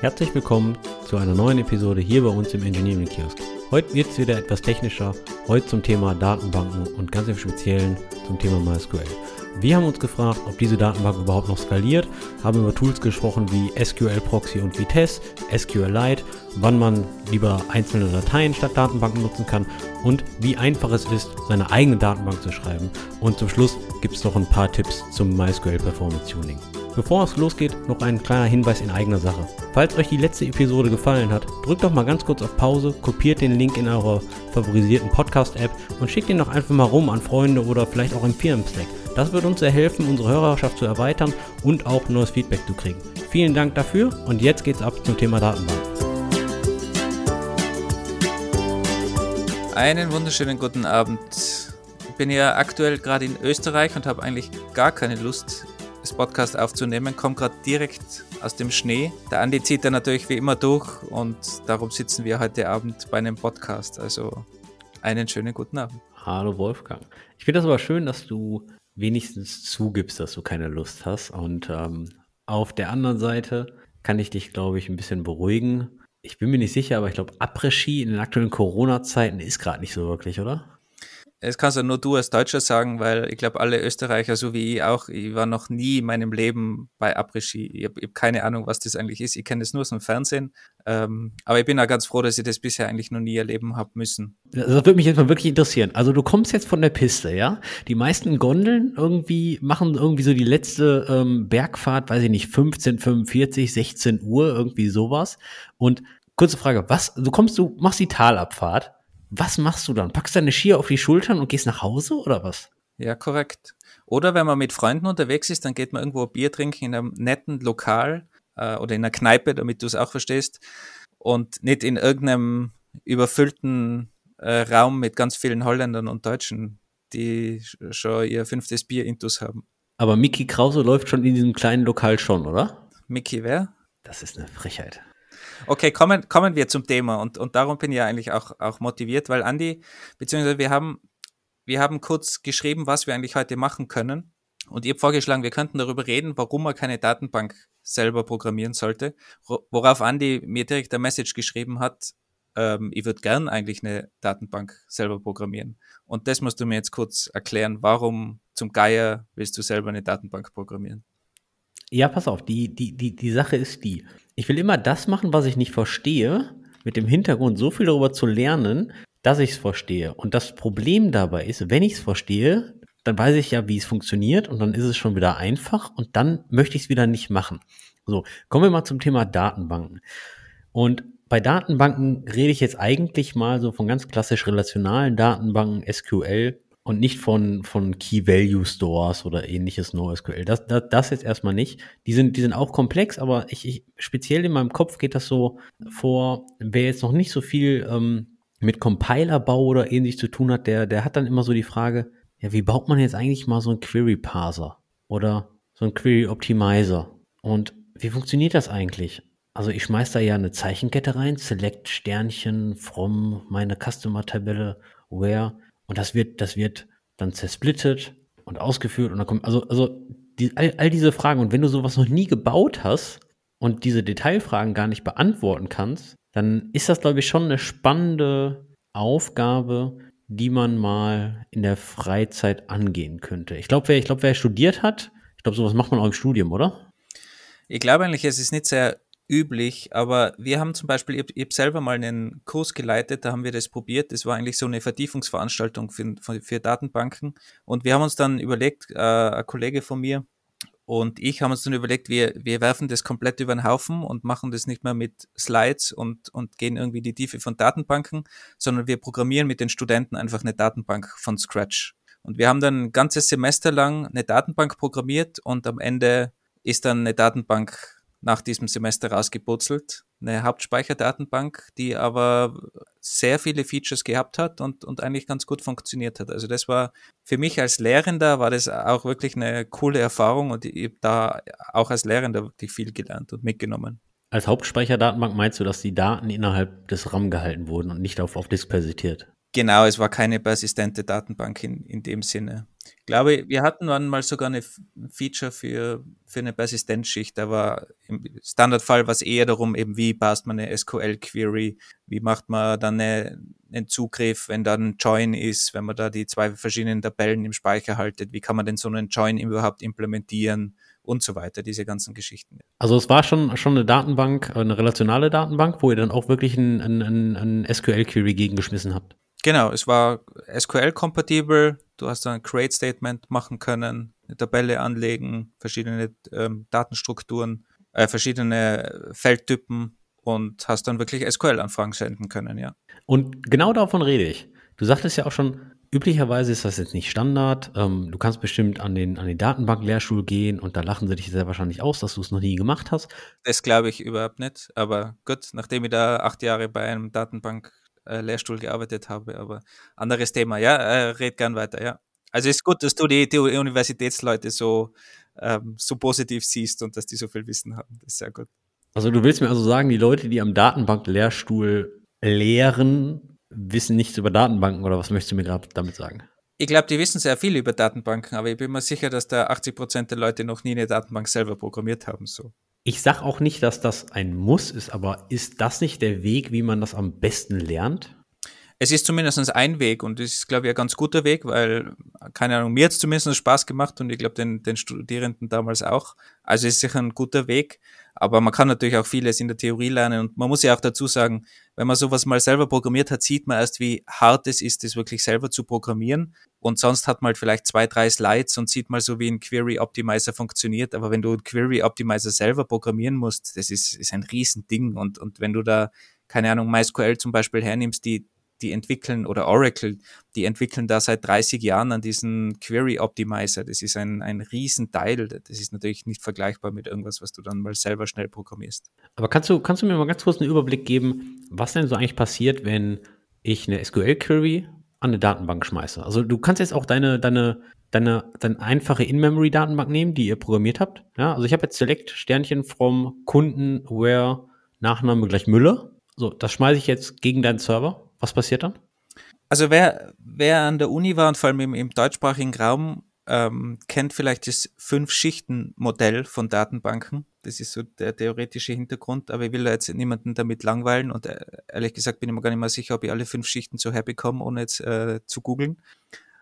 Herzlich willkommen zu einer neuen Episode hier bei uns im Engineering Kiosk. Heute wird es wieder etwas technischer, heute zum Thema Datenbanken und ganz im Speziellen zum Thema MySQL. Wir haben uns gefragt, ob diese Datenbank überhaupt noch skaliert, haben über Tools gesprochen wie SQL Proxy und Vitesse, SQLite, wann man lieber einzelne Dateien statt Datenbanken nutzen kann und wie einfach es ist, seine eigene Datenbank zu schreiben. Und zum Schluss gibt es noch ein paar Tipps zum MySQL Performance Tuning. Bevor es losgeht, noch ein kleiner Hinweis in eigener Sache. Falls euch die letzte Episode gefallen hat, drückt doch mal ganz kurz auf Pause, kopiert den Link in eurer favorisierten Podcast-App und schickt ihn doch einfach mal rum an Freunde oder vielleicht auch im Firmen-Slack. Das wird uns sehr helfen, unsere Hörerschaft zu erweitern und auch neues Feedback zu kriegen. Vielen Dank dafür und jetzt geht's ab zum Thema Datenbank. Einen wunderschönen guten Abend. Ich bin ja aktuell gerade in Österreich und habe eigentlich gar keine Lust, das Podcast aufzunehmen. Komme gerade direkt aus dem Schnee. Der Andi zieht da natürlich wie immer durch und darum sitzen wir heute Abend bei einem Podcast. Also einen schönen guten Abend. Hallo Wolfgang. Ich finde das aber schön, dass du wenigstens zugibst, dass du keine Lust hast. Und ähm, auf der anderen Seite kann ich dich, glaube ich, ein bisschen beruhigen. Ich bin mir nicht sicher, aber ich glaube, Après-Ski in den aktuellen Corona-Zeiten ist gerade nicht so wirklich, oder? Das kannst ja nur du als Deutscher sagen, weil ich glaube, alle Österreicher, so wie ich auch, ich war noch nie in meinem Leben bei Après-Ski. Ich habe hab keine Ahnung, was das eigentlich ist. Ich kenne das nur aus dem Fernsehen. Ähm, aber ich bin auch ganz froh, dass ich das bisher eigentlich noch nie erleben habe müssen. Das würde mich jetzt mal wirklich interessieren. Also du kommst jetzt von der Piste, ja? Die meisten Gondeln irgendwie machen irgendwie so die letzte ähm, Bergfahrt, weiß ich nicht, 15, 45, 16 Uhr, irgendwie sowas. Und kurze Frage, was, du kommst, du machst die Talabfahrt was machst du dann? Packst deine Skier auf die Schultern und gehst nach Hause oder was? Ja, korrekt. Oder wenn man mit Freunden unterwegs ist, dann geht man irgendwo Bier trinken in einem netten Lokal äh, oder in einer Kneipe, damit du es auch verstehst. Und nicht in irgendeinem überfüllten äh, Raum mit ganz vielen Holländern und Deutschen, die schon ihr fünftes Bier intus haben. Aber Mickey Krause läuft schon in diesem kleinen Lokal schon, oder? Mickey wer? Das ist eine Frechheit. Okay, kommen, kommen wir zum Thema und, und darum bin ich ja eigentlich auch, auch motiviert, weil Andi, beziehungsweise wir haben, wir haben kurz geschrieben, was wir eigentlich heute machen können. Und ich habe vorgeschlagen, wir könnten darüber reden, warum man keine Datenbank selber programmieren sollte. Worauf Andi mir direkt eine Message geschrieben hat, ähm, ich würde gern eigentlich eine Datenbank selber programmieren. Und das musst du mir jetzt kurz erklären, warum zum Geier willst du selber eine Datenbank programmieren? Ja, pass auf, die, die, die, die Sache ist die. Ich will immer das machen, was ich nicht verstehe, mit dem Hintergrund so viel darüber zu lernen, dass ich es verstehe. Und das Problem dabei ist, wenn ich es verstehe, dann weiß ich ja, wie es funktioniert und dann ist es schon wieder einfach und dann möchte ich es wieder nicht machen. So, kommen wir mal zum Thema Datenbanken. Und bei Datenbanken rede ich jetzt eigentlich mal so von ganz klassisch relationalen Datenbanken, SQL, und nicht von, von Key Value Stores oder ähnliches NoSQL. Das, das, das jetzt erstmal nicht. Die sind, die sind auch komplex, aber ich, ich, speziell in meinem Kopf geht das so vor, wer jetzt noch nicht so viel ähm, mit Compilerbau oder ähnlich zu tun hat, der, der hat dann immer so die Frage, ja, wie baut man jetzt eigentlich mal so einen Query Parser oder so einen Query Optimizer? Und wie funktioniert das eigentlich? Also ich schmeiß da ja eine Zeichenkette rein, select Sternchen from meine Customer-Tabelle, where und das wird, das wird dann zersplittet und ausgeführt und dann kommt, also, also die, all, all diese Fragen. Und wenn du sowas noch nie gebaut hast und diese Detailfragen gar nicht beantworten kannst, dann ist das, glaube ich, schon eine spannende Aufgabe, die man mal in der Freizeit angehen könnte. Ich glaube, wer, ich glaube, wer studiert hat, ich glaube, sowas macht man auch im Studium, oder? Ich glaube eigentlich, es ist nicht sehr üblich, aber wir haben zum Beispiel, ich, habe selber mal einen Kurs geleitet, da haben wir das probiert. Das war eigentlich so eine Vertiefungsveranstaltung für, für Datenbanken. Und wir haben uns dann überlegt, äh, ein Kollege von mir und ich haben uns dann überlegt, wir, wir werfen das komplett über den Haufen und machen das nicht mehr mit Slides und, und gehen irgendwie die Tiefe von Datenbanken, sondern wir programmieren mit den Studenten einfach eine Datenbank von Scratch. Und wir haben dann ein ganzes Semester lang eine Datenbank programmiert und am Ende ist dann eine Datenbank nach diesem Semester rausgeputzelt. Eine Hauptspeicherdatenbank, die aber sehr viele Features gehabt hat und, und eigentlich ganz gut funktioniert hat. Also das war für mich als Lehrender war das auch wirklich eine coole Erfahrung und ich habe da auch als Lehrender wirklich viel gelernt und mitgenommen. Als Hauptspeicherdatenbank meinst du, dass die Daten innerhalb des RAM gehalten wurden und nicht auf, auf Disk persitiert? Genau, es war keine persistente Datenbank in, in dem Sinne. Ich glaube, wir hatten mal sogar eine Feature für, für eine Persistenzschicht. Da war im Standardfall was eher darum, eben wie passt man eine SQL-Query, wie macht man dann eine, einen Zugriff, wenn da ein Join ist, wenn man da die zwei verschiedenen Tabellen im Speicher haltet, wie kann man denn so einen Join überhaupt implementieren und so weiter, diese ganzen Geschichten. Also es war schon, schon eine Datenbank, eine relationale Datenbank, wo ihr dann auch wirklich ein, ein, ein SQL-Query gegengeschmissen habt. Genau, es war SQL-kompatibel. Du hast dann ein Create-Statement machen können, eine Tabelle anlegen, verschiedene ähm, Datenstrukturen, äh, verschiedene Feldtypen und hast dann wirklich SQL-Anfragen senden können, ja. Und genau davon rede ich. Du sagtest ja auch schon, üblicherweise ist das jetzt nicht Standard. Ähm, du kannst bestimmt an den, an den Datenbank-Lehrstuhl gehen und da lachen sie dich sehr wahrscheinlich aus, dass du es noch nie gemacht hast. Das glaube ich überhaupt nicht. Aber gut, nachdem ich da acht Jahre bei einem Datenbank äh, Lehrstuhl gearbeitet habe, aber anderes Thema. Ja, äh, red gern weiter, ja. Also ist gut, dass du die, die Universitätsleute so, ähm, so positiv siehst und dass die so viel Wissen haben. Das ist sehr gut. Also du willst mir also sagen, die Leute, die am Datenbank-Lehrstuhl lehren, wissen nichts über Datenbanken oder was möchtest du mir gerade damit sagen? Ich glaube, die wissen sehr viel über Datenbanken, aber ich bin mir sicher, dass da 80 Prozent der Leute noch nie eine Datenbank selber programmiert haben. So. Ich sage auch nicht, dass das ein Muss ist, aber ist das nicht der Weg, wie man das am besten lernt? Es ist zumindest ein Weg und es ist, glaube ich, ein ganz guter Weg, weil, keine Ahnung, mir hat es zumindest Spaß gemacht und ich glaube, den, den Studierenden damals auch. Also es ist sicher ein guter Weg. Aber man kann natürlich auch vieles in der Theorie lernen und man muss ja auch dazu sagen, wenn man sowas mal selber programmiert hat, sieht man erst, wie hart es ist, das wirklich selber zu programmieren. Und sonst hat man halt vielleicht zwei, drei Slides und sieht mal so, wie ein Query Optimizer funktioniert. Aber wenn du einen Query Optimizer selber programmieren musst, das ist, ist ein Riesending. Und, und wenn du da, keine Ahnung, MySQL zum Beispiel hernimmst, die die entwickeln oder Oracle, die entwickeln da seit 30 Jahren an diesen Query Optimizer. Das ist ein, ein Riesenteil. Das ist natürlich nicht vergleichbar mit irgendwas, was du dann mal selber schnell programmierst. Aber kannst du, kannst du mir mal ganz kurz einen Überblick geben, was denn so eigentlich passiert, wenn ich eine SQL-Query an eine Datenbank schmeiße? Also du kannst jetzt auch deine, deine, deine, deine einfache In-Memory-Datenbank nehmen, die ihr programmiert habt. Ja, also ich habe jetzt Select Sternchen vom Kunden where Nachname gleich Müller. So, das schmeiße ich jetzt gegen deinen Server was passiert dann? Also wer, wer an der Uni war und vor allem im, im deutschsprachigen Raum, ähm, kennt vielleicht das Fünf-Schichten-Modell von Datenbanken. Das ist so der theoretische Hintergrund, aber ich will da jetzt niemanden damit langweilen und äh, ehrlich gesagt bin ich mir gar nicht mehr sicher, ob ich alle fünf Schichten so herbekomme, ohne jetzt äh, zu googeln.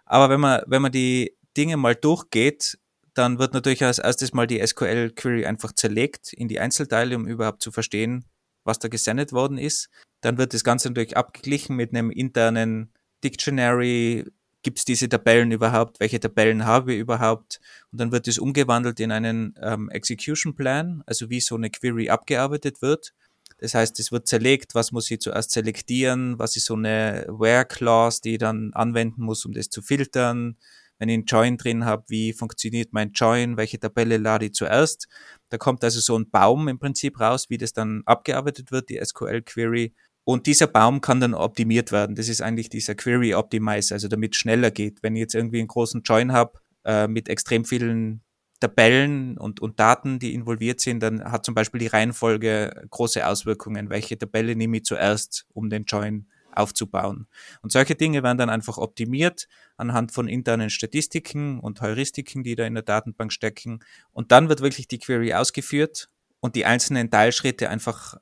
Aber wenn man, wenn man die Dinge mal durchgeht, dann wird natürlich als erstes mal die SQL-Query einfach zerlegt in die Einzelteile, um überhaupt zu verstehen, was da gesendet worden ist. Dann wird das Ganze natürlich abgeglichen mit einem internen Dictionary. Gibt es diese Tabellen überhaupt? Welche Tabellen habe ich überhaupt? Und dann wird es umgewandelt in einen ähm, Execution Plan, also wie so eine Query abgearbeitet wird. Das heißt, es wird zerlegt, was muss ich zuerst selektieren, was ist so eine Where-Clause, die ich dann anwenden muss, um das zu filtern. Wenn ich einen Join drin habe, wie funktioniert mein Join, welche Tabelle lade ich zuerst. Da kommt also so ein Baum im Prinzip raus, wie das dann abgearbeitet wird, die SQL-Query. Und dieser Baum kann dann optimiert werden. Das ist eigentlich dieser Query Optimizer, also damit es schneller geht. Wenn ich jetzt irgendwie einen großen Join habe äh, mit extrem vielen Tabellen und, und Daten, die involviert sind, dann hat zum Beispiel die Reihenfolge große Auswirkungen. Welche Tabelle nehme ich zuerst, um den Join aufzubauen? Und solche Dinge werden dann einfach optimiert anhand von internen Statistiken und Heuristiken, die da in der Datenbank stecken. Und dann wird wirklich die Query ausgeführt und die einzelnen Teilschritte einfach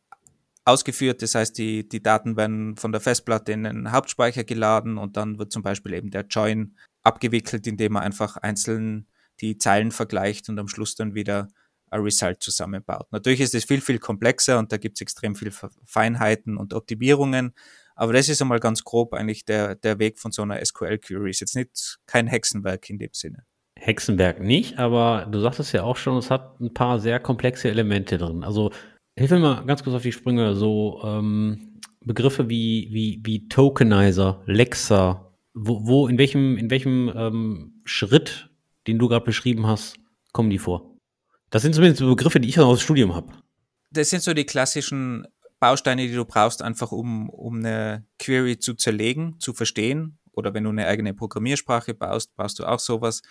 ausgeführt. Das heißt, die, die Daten werden von der Festplatte in den Hauptspeicher geladen und dann wird zum Beispiel eben der Join abgewickelt, indem man einfach einzeln die Zeilen vergleicht und am Schluss dann wieder ein Result zusammenbaut. Natürlich ist es viel, viel komplexer und da gibt es extrem viel Feinheiten und Optimierungen, aber das ist einmal ganz grob eigentlich der, der Weg von so einer SQL-Query. Ist jetzt nicht kein Hexenwerk in dem Sinne. Hexenwerk nicht, aber du sagtest ja auch schon, es hat ein paar sehr komplexe Elemente drin. Also Hilf mir mal ganz kurz auf die Sprünge. So ähm, Begriffe wie, wie, wie Tokenizer, Lexa, wo, wo in welchem, in welchem ähm, Schritt, den du gerade beschrieben hast, kommen die vor? Das sind zumindest Begriffe, die ich aus dem Studium habe. Das sind so die klassischen Bausteine, die du brauchst, einfach um, um eine Query zu zerlegen, zu verstehen. Oder wenn du eine eigene Programmiersprache baust, brauchst du auch sowas.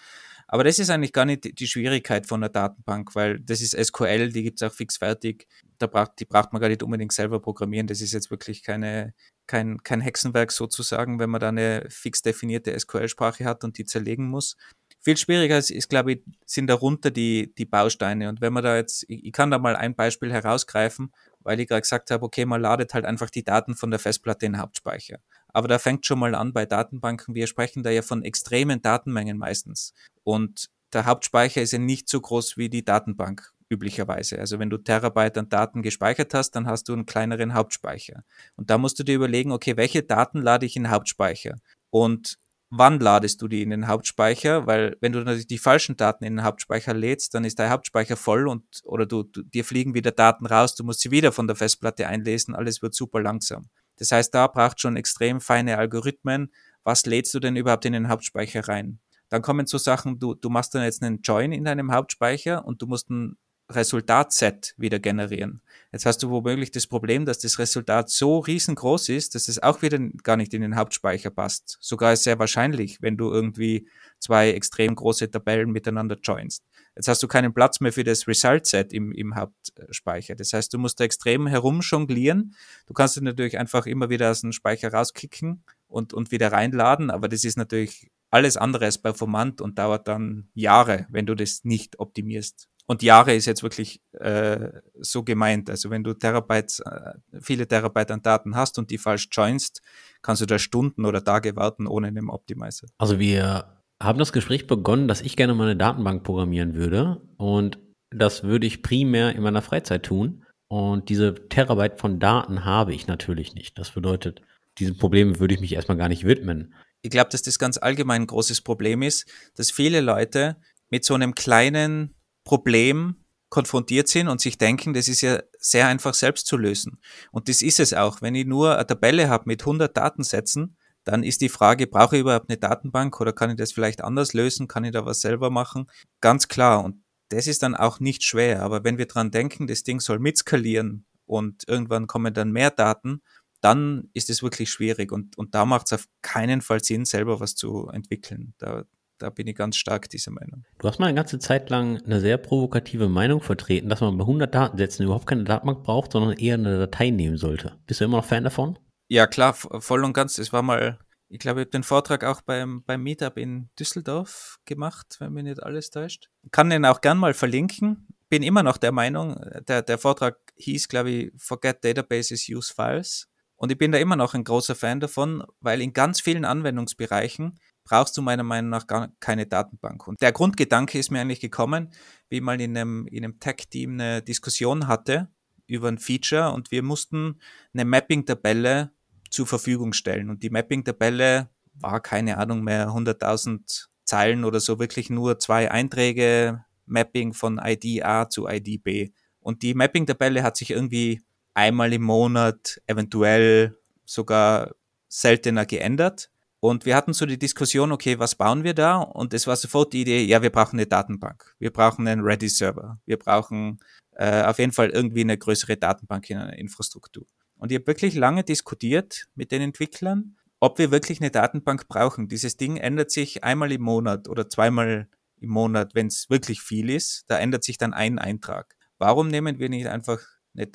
Aber das ist eigentlich gar nicht die Schwierigkeit von der Datenbank, weil das ist SQL, die gibt es auch fix fertig. Da braucht, die braucht man gar nicht unbedingt selber programmieren. Das ist jetzt wirklich keine, kein, kein Hexenwerk sozusagen, wenn man da eine fix definierte SQL-Sprache hat und die zerlegen muss. Viel schwieriger ist, ist, glaube ich, sind darunter die, die Bausteine. Und wenn man da jetzt, ich, ich kann da mal ein Beispiel herausgreifen, weil ich gerade gesagt habe, okay, man ladet halt einfach die Daten von der Festplatte in den Hauptspeicher. Aber da fängt schon mal an bei Datenbanken. Wir sprechen da ja von extremen Datenmengen meistens. Und der Hauptspeicher ist ja nicht so groß wie die Datenbank üblicherweise. Also wenn du Terabyte an Daten gespeichert hast, dann hast du einen kleineren Hauptspeicher. Und da musst du dir überlegen, okay, welche Daten lade ich in den Hauptspeicher? Und wann ladest du die in den Hauptspeicher? Weil wenn du natürlich die falschen Daten in den Hauptspeicher lädst, dann ist der Hauptspeicher voll und oder du, du dir fliegen wieder Daten raus, du musst sie wieder von der Festplatte einlesen, alles wird super langsam. Das heißt, da braucht schon extrem feine Algorithmen. Was lädst du denn überhaupt in den Hauptspeicher rein? Dann kommen so Sachen, du, du machst dann jetzt einen Join in deinem Hauptspeicher und du musst ein Resultatset wieder generieren. Jetzt hast du womöglich das Problem, dass das Resultat so riesengroß ist, dass es auch wieder gar nicht in den Hauptspeicher passt. Sogar ist sehr wahrscheinlich, wenn du irgendwie zwei extrem große Tabellen miteinander joinst. Jetzt hast du keinen Platz mehr für das Result-Set im, im Hauptspeicher. Das heißt, du musst da extrem herumjonglieren. Du kannst es natürlich einfach immer wieder aus dem Speicher rauskicken und, und wieder reinladen, aber das ist natürlich alles andere als performant und dauert dann Jahre, wenn du das nicht optimierst. Und Jahre ist jetzt wirklich äh, so gemeint. Also wenn du Terabytes, äh, viele Terabyte an Daten hast und die falsch joinst, kannst du da Stunden oder Tage warten ohne einen Optimizer. Also wir haben das Gespräch begonnen, dass ich gerne mal eine Datenbank programmieren würde. Und das würde ich primär in meiner Freizeit tun. Und diese Terabyte von Daten habe ich natürlich nicht. Das bedeutet, diesem Problem würde ich mich erstmal gar nicht widmen. Ich glaube, dass das ganz allgemein ein großes Problem ist, dass viele Leute mit so einem kleinen Problem konfrontiert sind und sich denken, das ist ja sehr einfach selbst zu lösen. Und das ist es auch. Wenn ich nur eine Tabelle habe mit 100 Datensätzen, dann ist die Frage, brauche ich überhaupt eine Datenbank oder kann ich das vielleicht anders lösen? Kann ich da was selber machen? Ganz klar. Und das ist dann auch nicht schwer. Aber wenn wir dran denken, das Ding soll mitskalieren und irgendwann kommen dann mehr Daten, dann ist es wirklich schwierig. Und, und da macht es auf keinen Fall Sinn, selber was zu entwickeln. Da, da bin ich ganz stark dieser Meinung. Du hast mal eine ganze Zeit lang eine sehr provokative Meinung vertreten, dass man bei 100 Datensätzen überhaupt keine Datenbank braucht, sondern eher eine Datei nehmen sollte. Bist du immer noch Fan davon? Ja, klar, voll und ganz. Es war mal, ich glaube, ich habe den Vortrag auch beim, beim Meetup in Düsseldorf gemacht, wenn mich nicht alles täuscht. Kann den auch gern mal verlinken. Bin immer noch der Meinung, der, der Vortrag hieß, glaube ich, Forget Databases, Use Files. Und ich bin da immer noch ein großer Fan davon, weil in ganz vielen Anwendungsbereichen brauchst du meiner Meinung nach gar keine Datenbank. Und der Grundgedanke ist mir eigentlich gekommen, wie ich mal in einem, in einem Tech-Team eine Diskussion hatte über ein Feature und wir mussten eine Mapping-Tabelle zur Verfügung stellen. Und die Mapping-Tabelle war keine Ahnung mehr 100.000 Zeilen oder so, wirklich nur zwei Einträge, Mapping von ID A zu ID B. Und die Mapping-Tabelle hat sich irgendwie einmal im Monat, eventuell sogar seltener geändert. Und wir hatten so die Diskussion, okay, was bauen wir da? Und es war sofort die Idee, ja, wir brauchen eine Datenbank. Wir brauchen einen Ready-Server. Wir brauchen äh, auf jeden Fall irgendwie eine größere Datenbank in einer Infrastruktur. Und ich habe wirklich lange diskutiert mit den Entwicklern, ob wir wirklich eine Datenbank brauchen. Dieses Ding ändert sich einmal im Monat oder zweimal im Monat, wenn es wirklich viel ist. Da ändert sich dann ein Eintrag. Warum nehmen wir nicht einfach eine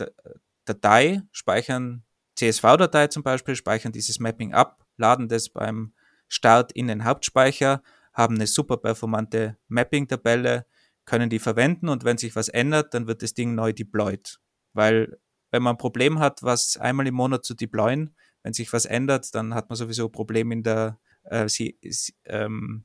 Datei, speichern CSV-Datei zum Beispiel, speichern dieses Mapping ab, laden das beim Start in den Hauptspeicher, haben eine super performante Mapping-Tabelle, können die verwenden und wenn sich was ändert, dann wird das Ding neu deployed. Weil wenn man ein Problem hat, was einmal im Monat zu deployen, wenn sich was ändert, dann hat man sowieso ein Problem in der äh, ähm,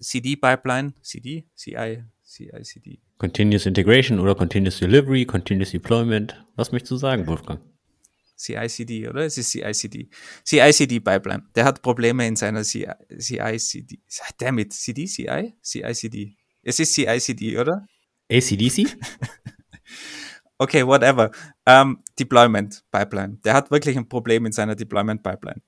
CD-Pipeline, CD, CI, CI, CD. Continuous Integration oder Continuous Delivery, Continuous Deployment. Was möchtest du sagen, Wolfgang? CICD, oder? Es ist CICD. CICD-Pipeline. Der hat Probleme in seiner CICD. Damit, CD, CI? CICD. Es ist CICD, oder? ACDC? okay, whatever. Um, ähm, Deployment Pipeline. Der hat wirklich ein Problem in seiner Deployment Pipeline.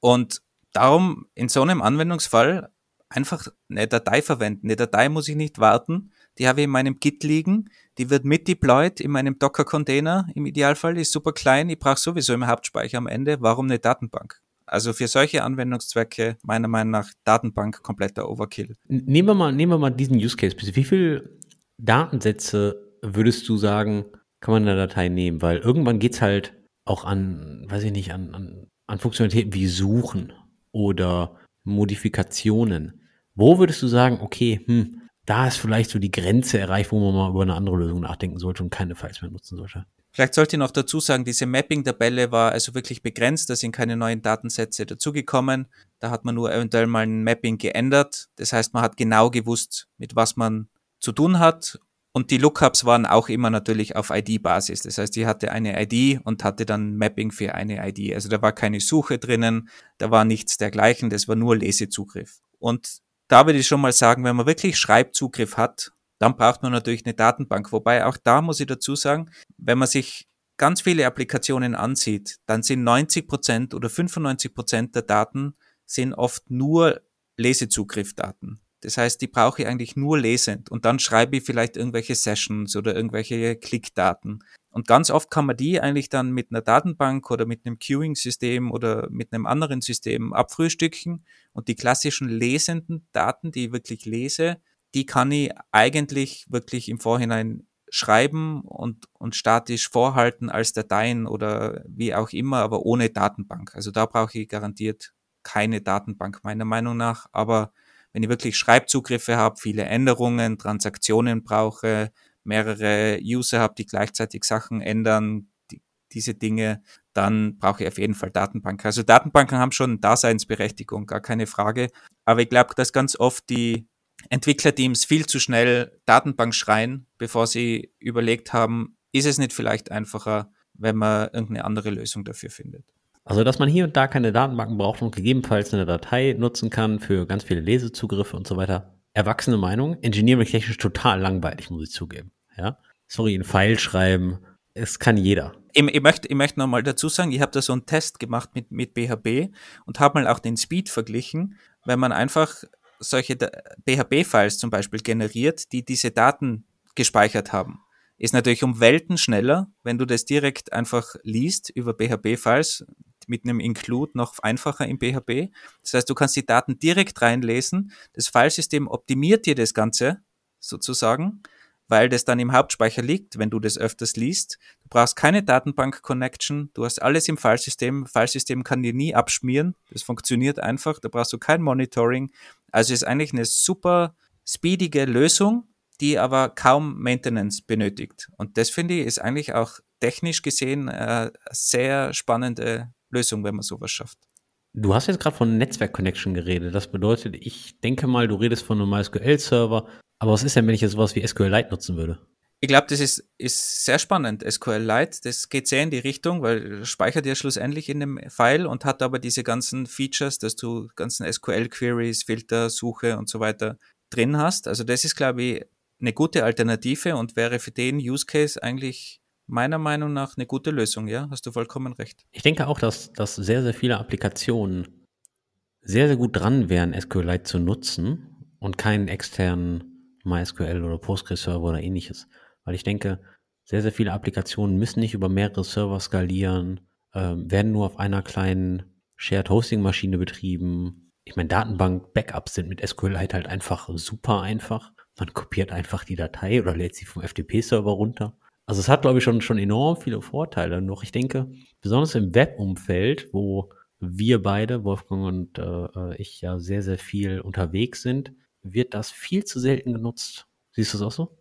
Und darum in so einem Anwendungsfall einfach eine Datei verwenden. Eine Datei muss ich nicht warten. Die habe ich in meinem Git liegen. Die wird mit deployed in meinem Docker-Container im Idealfall. Die ist super klein. Ich brauche sowieso im Hauptspeicher am Ende. Warum eine Datenbank? Also für solche Anwendungszwecke meiner Meinung nach Datenbank kompletter Overkill. Nehmen wir mal, nehmen wir mal diesen Use Case. Wie viele Datensätze würdest du sagen, kann man in der Datei nehmen? Weil irgendwann geht es halt auch an, weiß ich nicht, an, an, an Funktionalitäten wie Suchen oder Modifikationen Wo würdest du sagen, okay, hm, da ist vielleicht so die Grenze erreicht, wo man mal über eine andere Lösung nachdenken sollte und keine Files mehr nutzen sollte? Vielleicht sollte ich noch dazu sagen, diese Mapping-Tabelle war also wirklich begrenzt, da sind keine neuen Datensätze dazugekommen. Da hat man nur eventuell mal ein Mapping geändert. Das heißt, man hat genau gewusst, mit was man zu tun hat. Und die Lookups waren auch immer natürlich auf ID-Basis. Das heißt, die hatte eine ID und hatte dann Mapping für eine ID. Also da war keine Suche drinnen, da war nichts dergleichen, das war nur Lesezugriff. Und da würde ich schon mal sagen, wenn man wirklich Schreibzugriff hat, dann braucht man natürlich eine Datenbank. Wobei auch da muss ich dazu sagen, wenn man sich ganz viele Applikationen ansieht, dann sind 90 Prozent oder 95 Prozent der Daten sind oft nur Lesezugriffdaten. Das heißt, die brauche ich eigentlich nur lesend und dann schreibe ich vielleicht irgendwelche Sessions oder irgendwelche Klickdaten. Und ganz oft kann man die eigentlich dann mit einer Datenbank oder mit einem Queuing-System oder mit einem anderen System abfrühstücken und die klassischen lesenden Daten, die ich wirklich lese, die kann ich eigentlich wirklich im Vorhinein schreiben und, und statisch vorhalten als Dateien oder wie auch immer, aber ohne Datenbank. Also da brauche ich garantiert keine Datenbank meiner Meinung nach. Aber wenn ich wirklich Schreibzugriffe habe, viele Änderungen, Transaktionen brauche, mehrere User habe, die gleichzeitig Sachen ändern, die, diese Dinge, dann brauche ich auf jeden Fall Datenbanken. Also Datenbanken haben schon Daseinsberechtigung, gar keine Frage. Aber ich glaube, dass ganz oft die Entwicklerteams viel zu schnell Datenbank schreien, bevor sie überlegt haben, ist es nicht vielleicht einfacher, wenn man irgendeine andere Lösung dafür findet. Also, dass man hier und da keine Datenbanken braucht und gegebenenfalls eine Datei nutzen kann für ganz viele Lesezugriffe und so weiter. Erwachsene Meinung, engineering-technisch total langweilig, muss ich zugeben. Ja? Sorry, ein File schreiben, es kann jeder. Ich, ich möchte, ich möchte nochmal dazu sagen, ich habe da so einen Test gemacht mit, mit BHB und habe mal auch den Speed verglichen, wenn man einfach solche PHP-Files zum Beispiel generiert, die diese Daten gespeichert haben. Ist natürlich um Welten schneller, wenn du das direkt einfach liest über PHP-Files, mit einem Include noch einfacher im PHP. Das heißt, du kannst die Daten direkt reinlesen. Das Filesystem optimiert dir das Ganze sozusagen weil das dann im Hauptspeicher liegt, wenn du das öfters liest. Du brauchst keine Datenbank-Connection, du hast alles im Filesystem. Filesystem kann dir nie abschmieren, das funktioniert einfach, da brauchst du kein Monitoring. Also ist eigentlich eine super speedige Lösung, die aber kaum Maintenance benötigt. Und das finde ich ist eigentlich auch technisch gesehen eine sehr spannende Lösung, wenn man sowas schafft. Du hast jetzt gerade von Netzwerk-Connection geredet. Das bedeutet, ich denke mal, du redest von einem MySQL-Server, aber was ist denn, wenn ich jetzt sowas wie SQLite nutzen würde? Ich glaube, das ist, ist sehr spannend. SQLite, das geht sehr in die Richtung, weil speichert ja schlussendlich in dem File und hat aber diese ganzen Features, dass du ganzen SQL-Queries, Filter, Suche und so weiter drin hast. Also das ist, glaube ich, eine gute Alternative und wäre für den Use Case eigentlich meiner Meinung nach eine gute Lösung, ja? Hast du vollkommen recht. Ich denke auch, dass, dass sehr, sehr viele Applikationen sehr, sehr gut dran wären, SQLite zu nutzen und keinen externen MySQL oder Postgres-Server oder ähnliches. Weil ich denke, sehr, sehr viele Applikationen müssen nicht über mehrere Server skalieren, äh, werden nur auf einer kleinen Shared Hosting Maschine betrieben. Ich meine, Datenbank-Backups sind mit SQLite halt einfach super einfach. Man kopiert einfach die Datei oder lädt sie vom FTP-Server runter. Also es hat, glaube ich, schon, schon enorm viele Vorteile. Noch ich denke, besonders im Web-Umfeld, wo wir beide, Wolfgang und äh, äh ich, ja sehr, sehr viel unterwegs sind, wird das viel zu selten genutzt. Siehst du das auch so?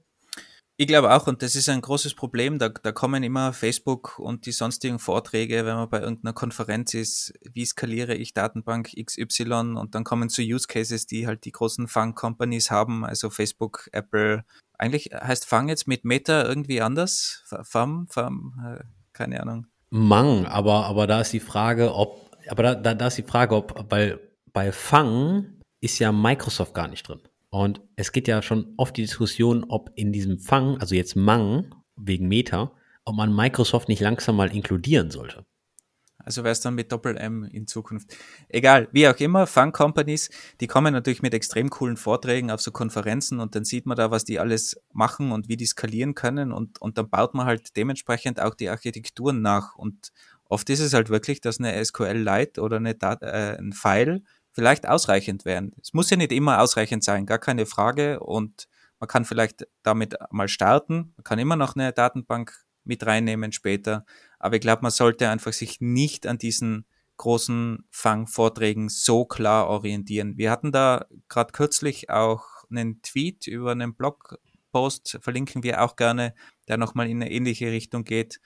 Ich glaube auch, und das ist ein großes Problem. Da, da kommen immer Facebook und die sonstigen Vorträge, wenn man bei irgendeiner Konferenz ist, wie skaliere ich Datenbank XY und dann kommen so Use Cases, die halt die großen Fang-Companies haben, also Facebook, Apple. Eigentlich heißt Fang jetzt mit Meta irgendwie anders? FAM, FAM, äh, keine Ahnung. Mang, aber, aber da ist die Frage, ob, aber da, da, da ist die Frage, ob, weil bei Fang ist ja Microsoft gar nicht drin. Und es geht ja schon oft die Diskussion, ob in diesem Fang, also jetzt Mang wegen Meta, ob man Microsoft nicht langsam mal inkludieren sollte. Also wäre es dann mit Doppel-M in Zukunft. Egal, wie auch immer, Fang Companies, die kommen natürlich mit extrem coolen Vorträgen auf so Konferenzen und dann sieht man da, was die alles machen und wie die skalieren können und, und dann baut man halt dementsprechend auch die Architekturen nach. Und oft ist es halt wirklich, dass eine SQL-Lite oder eine Dat äh, ein File vielleicht ausreichend wären. Es muss ja nicht immer ausreichend sein, gar keine Frage. Und man kann vielleicht damit mal starten. Man kann immer noch eine Datenbank mit reinnehmen später. Aber ich glaube, man sollte einfach sich nicht an diesen großen Fangvorträgen so klar orientieren. Wir hatten da gerade kürzlich auch einen Tweet über einen Blogpost, verlinken wir auch gerne, der nochmal in eine ähnliche Richtung geht,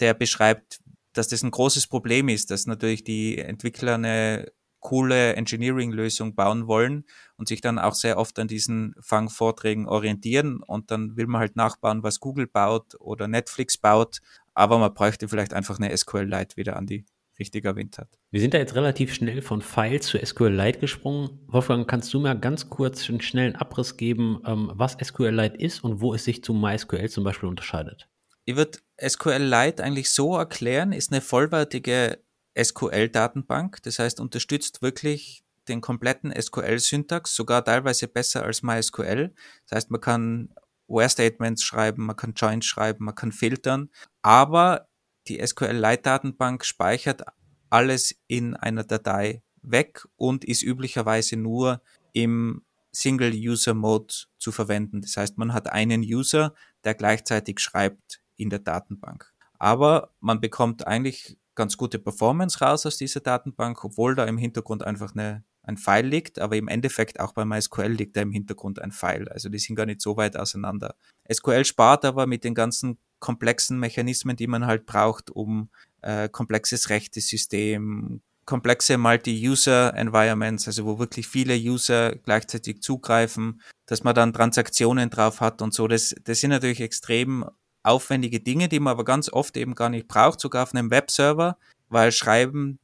der beschreibt, dass das ein großes Problem ist, dass natürlich die Entwickler eine coole Engineering-Lösung bauen wollen und sich dann auch sehr oft an diesen Fangvorträgen orientieren und dann will man halt nachbauen, was Google baut oder Netflix baut, aber man bräuchte vielleicht einfach eine SQL-Lite wieder an die richtiger Wind hat. Wir sind da jetzt relativ schnell von File zu SQLite gesprungen. Wolfgang, kannst du mir ganz kurz einen schnellen Abriss geben, ähm, was SQLite ist und wo es sich zu MySQL zum Beispiel unterscheidet? Ich würde SQLite eigentlich so erklären, ist eine vollwertige SQL-Datenbank. Das heißt, unterstützt wirklich den kompletten SQL-Syntax, sogar teilweise besser als MySQL. Das heißt, man kann Where-Statements schreiben, man kann Joins schreiben, man kann filtern, aber die SQL-Lite-Datenbank speichert alles in einer Datei weg und ist üblicherweise nur im Single-User-Mode zu verwenden. Das heißt, man hat einen User, der gleichzeitig schreibt in der Datenbank. Aber man bekommt eigentlich ganz gute Performance raus aus dieser Datenbank, obwohl da im Hintergrund einfach eine, ein File liegt, aber im Endeffekt auch bei MySQL liegt da im Hintergrund ein File. Also die sind gar nicht so weit auseinander. SQL spart aber mit den ganzen komplexen Mechanismen, die man halt braucht, um äh, komplexes Rechtesystem, komplexe Multi-User-Environments, also wo wirklich viele User gleichzeitig zugreifen, dass man dann Transaktionen drauf hat und so. Das, das sind natürlich extrem aufwendige Dinge, die man aber ganz oft eben gar nicht braucht, sogar auf einem Webserver, weil schreibend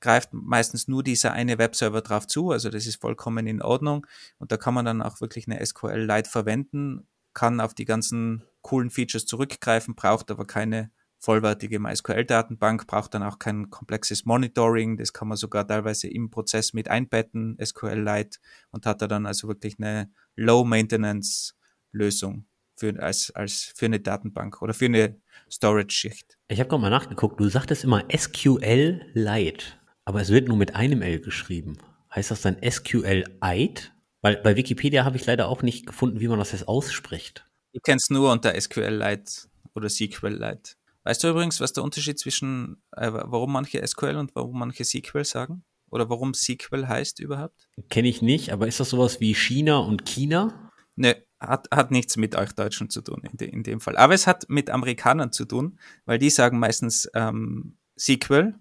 greift meistens nur dieser eine Webserver drauf zu, also das ist vollkommen in Ordnung und da kann man dann auch wirklich eine SQL-Lite verwenden, kann auf die ganzen coolen Features zurückgreifen, braucht aber keine vollwertige MySQL-Datenbank, braucht dann auch kein komplexes Monitoring, das kann man sogar teilweise im Prozess mit einbetten, SQL-Lite und hat da dann also wirklich eine Low-Maintenance-Lösung für, als, als für eine Datenbank oder für eine Storage-Schicht. Ich habe gerade mal nachgeguckt, du sagtest immer SQL-Lite, aber es wird nur mit einem L geschrieben. Heißt das dann SQL-Ite? Weil bei Wikipedia habe ich leider auch nicht gefunden, wie man das jetzt ausspricht. Ich kenne es nur unter SQL-Lite oder SQL-Lite. Weißt du übrigens, was der Unterschied zwischen, äh, warum manche SQL und warum manche SQL sagen? Oder warum SQL heißt überhaupt? Kenne ich nicht, aber ist das sowas wie China und China? Ne, hat, hat nichts mit euch Deutschen zu tun in, de, in dem Fall. Aber es hat mit Amerikanern zu tun, weil die sagen meistens ähm, SQL.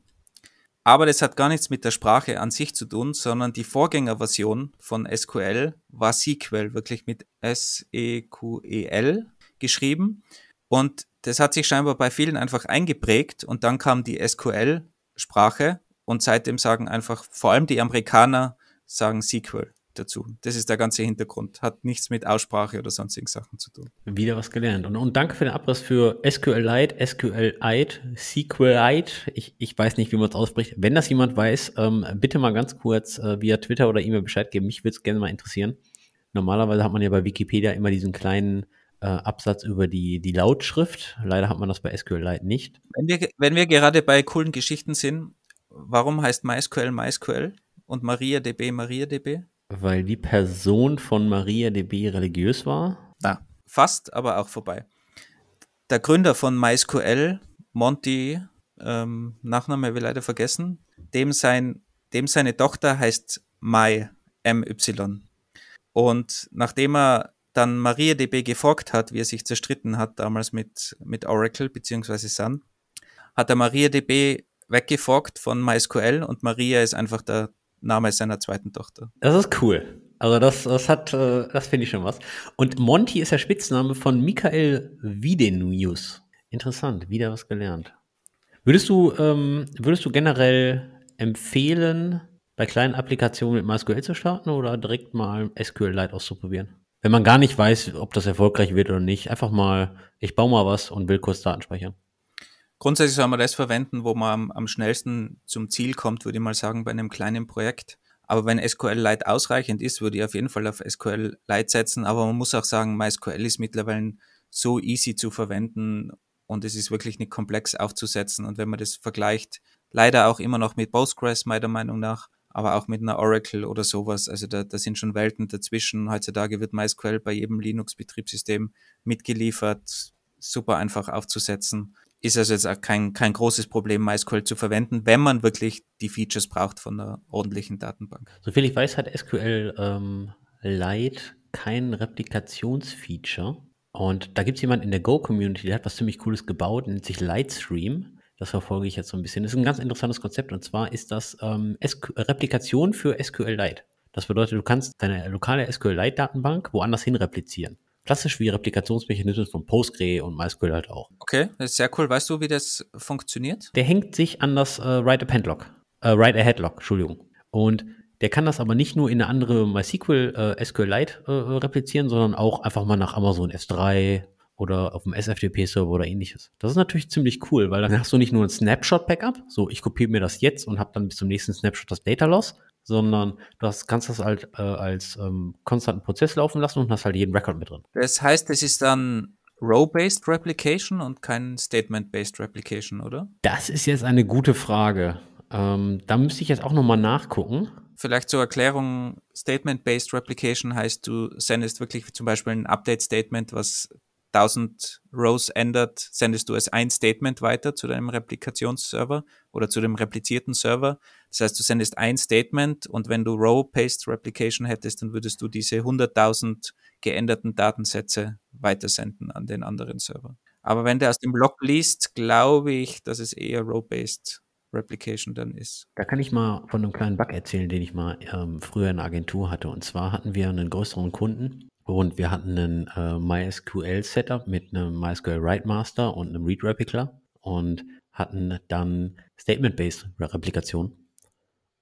Aber das hat gar nichts mit der Sprache an sich zu tun, sondern die Vorgängerversion von SQL war SQL, wirklich mit S-E-Q-E-L geschrieben. Und das hat sich scheinbar bei vielen einfach eingeprägt und dann kam die SQL-Sprache und seitdem sagen einfach vor allem die Amerikaner sagen SQL dazu. Das ist der ganze Hintergrund. Hat nichts mit Aussprache oder sonstigen Sachen zu tun. Wieder was gelernt. Und, und danke für den Abriss für SQLite, SQLite, SQLite. Ich, ich weiß nicht, wie man es ausspricht. Wenn das jemand weiß, ähm, bitte mal ganz kurz äh, via Twitter oder E-Mail Bescheid geben. Mich würde es gerne mal interessieren. Normalerweise hat man ja bei Wikipedia immer diesen kleinen äh, Absatz über die, die Lautschrift. Leider hat man das bei SQLite nicht. Wenn wir, wenn wir gerade bei coolen Geschichten sind, warum heißt MySQL MySQL und MariaDB MariaDB? Weil die Person von MariaDB religiös war? Na, fast, aber auch vorbei. Der Gründer von MySQL, Monty, ähm, Nachname will leider vergessen, dem, sein, dem seine Tochter heißt My, MY. Und nachdem er dann MariaDB geforkt hat, wie er sich zerstritten hat damals mit, mit Oracle bzw. Sun, hat er MariaDB weggeforkt von MySQL und Maria ist einfach der Name seiner zweiten Tochter. Das ist cool. Also das, das hat, äh, das finde ich schon was. Und Monty ist der Spitzname von Michael Wiedenius. Interessant, wieder was gelernt. Würdest du, ähm, würdest du generell empfehlen, bei kleinen Applikationen mit MySQL zu starten oder direkt mal SQLite auszuprobieren? Wenn man gar nicht weiß, ob das erfolgreich wird oder nicht, einfach mal, ich baue mal was und will kurz Daten speichern. Grundsätzlich soll man das verwenden, wo man am, am schnellsten zum Ziel kommt, würde ich mal sagen, bei einem kleinen Projekt. Aber wenn SQLite ausreichend ist, würde ich auf jeden Fall auf SQLite setzen. Aber man muss auch sagen, MySQL ist mittlerweile so easy zu verwenden und es ist wirklich nicht komplex aufzusetzen. Und wenn man das vergleicht, leider auch immer noch mit Postgres, meiner Meinung nach, aber auch mit einer Oracle oder sowas. Also da, da sind schon Welten dazwischen. Heutzutage wird MySQL bei jedem Linux-Betriebssystem mitgeliefert, super einfach aufzusetzen. Ist also jetzt auch kein, kein großes Problem, MySQL zu verwenden, wenn man wirklich die Features braucht von einer ordentlichen Datenbank. Soviel ich weiß, hat SQL ähm, Lite kein Replikationsfeature. Und da gibt es jemanden in der Go-Community, der hat was ziemlich Cooles gebaut, nennt sich Lightstream. Das verfolge ich jetzt so ein bisschen. Das ist ein ganz interessantes Konzept und zwar ist das ähm, Replikation für SQL-Lite. Das bedeutet, du kannst deine lokale SQL-Lite-Datenbank woanders hin replizieren. Klassisch wie Replikationsmechanismen von Postgre und MySQL halt auch. Okay, das ist sehr cool. Weißt du, wie das funktioniert? Der hängt sich an das äh, Write-Append-Log, äh, Write-Ahead-Log, Entschuldigung. Und der kann das aber nicht nur in eine andere MySQL äh, SQLite äh, replizieren, sondern auch einfach mal nach Amazon S3 oder auf dem SFTP-Server oder ähnliches. Das ist natürlich ziemlich cool, weil dann hast du nicht nur ein Snapshot-Backup, so ich kopiere mir das jetzt und habe dann bis zum nächsten Snapshot das Data Loss, sondern du hast, kannst das halt äh, als ähm, konstanten Prozess laufen lassen und hast halt jeden Record mit drin. Das heißt, es ist dann Row-based Replication und kein Statement-based Replication, oder? Das ist jetzt eine gute Frage. Ähm, da müsste ich jetzt auch nochmal nachgucken. Vielleicht zur Erklärung, Statement-Based Replication heißt, du sendest wirklich zum Beispiel ein Update-Statement, was 1000 Rows ändert, sendest du als ein Statement weiter zu deinem Replikationsserver oder zu dem replizierten Server. Das heißt, du sendest ein Statement und wenn du Row-Based Replication hättest, dann würdest du diese 100.000 geänderten Datensätze weitersenden an den anderen Server. Aber wenn der aus dem Log liest, glaube ich, dass es eher Row-Based Replication dann ist. Da kann ich mal von einem kleinen Bug erzählen, den ich mal ähm, früher in der Agentur hatte. Und zwar hatten wir einen größeren Kunden und wir hatten einen äh, MySQL-Setup mit einem MySQL Write Master und einem Read Replica und hatten dann Statement-Based Replikation.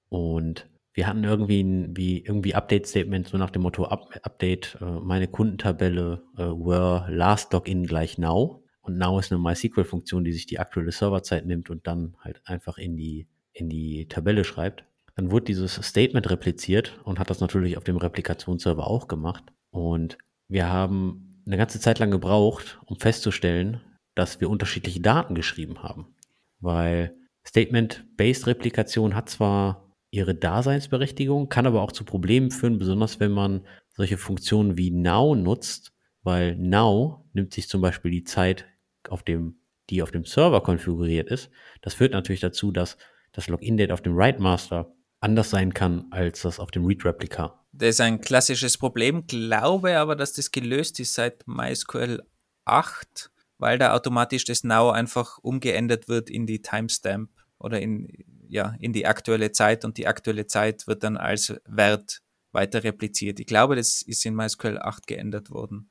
Und wir hatten irgendwie ein, wie irgendwie Update-Statement so nach dem Motto Up, Update, äh, meine Kundentabelle äh, were last login gleich now. Und now ist eine MySQL-Funktion, die sich die aktuelle Serverzeit nimmt und dann halt einfach in die, in die Tabelle schreibt. Dann wurde dieses Statement repliziert und hat das natürlich auf dem Replikationsserver auch gemacht. Und wir haben eine ganze Zeit lang gebraucht, um festzustellen, dass wir unterschiedliche Daten geschrieben haben. Weil Statement-Based Replikation hat zwar ihre Daseinsberechtigung, kann aber auch zu Problemen führen, besonders wenn man solche Funktionen wie now nutzt, weil now nimmt sich zum Beispiel die Zeit auf dem, die auf dem Server konfiguriert ist, das führt natürlich dazu, dass das Login-Date auf dem Write-Master anders sein kann als das auf dem Read-Replika. Das ist ein klassisches Problem, glaube aber, dass das gelöst ist seit MySQL 8, weil da automatisch das Now einfach umgeändert wird in die Timestamp oder in, ja, in die aktuelle Zeit und die aktuelle Zeit wird dann als Wert weiter repliziert. Ich glaube, das ist in MySQL 8 geändert worden.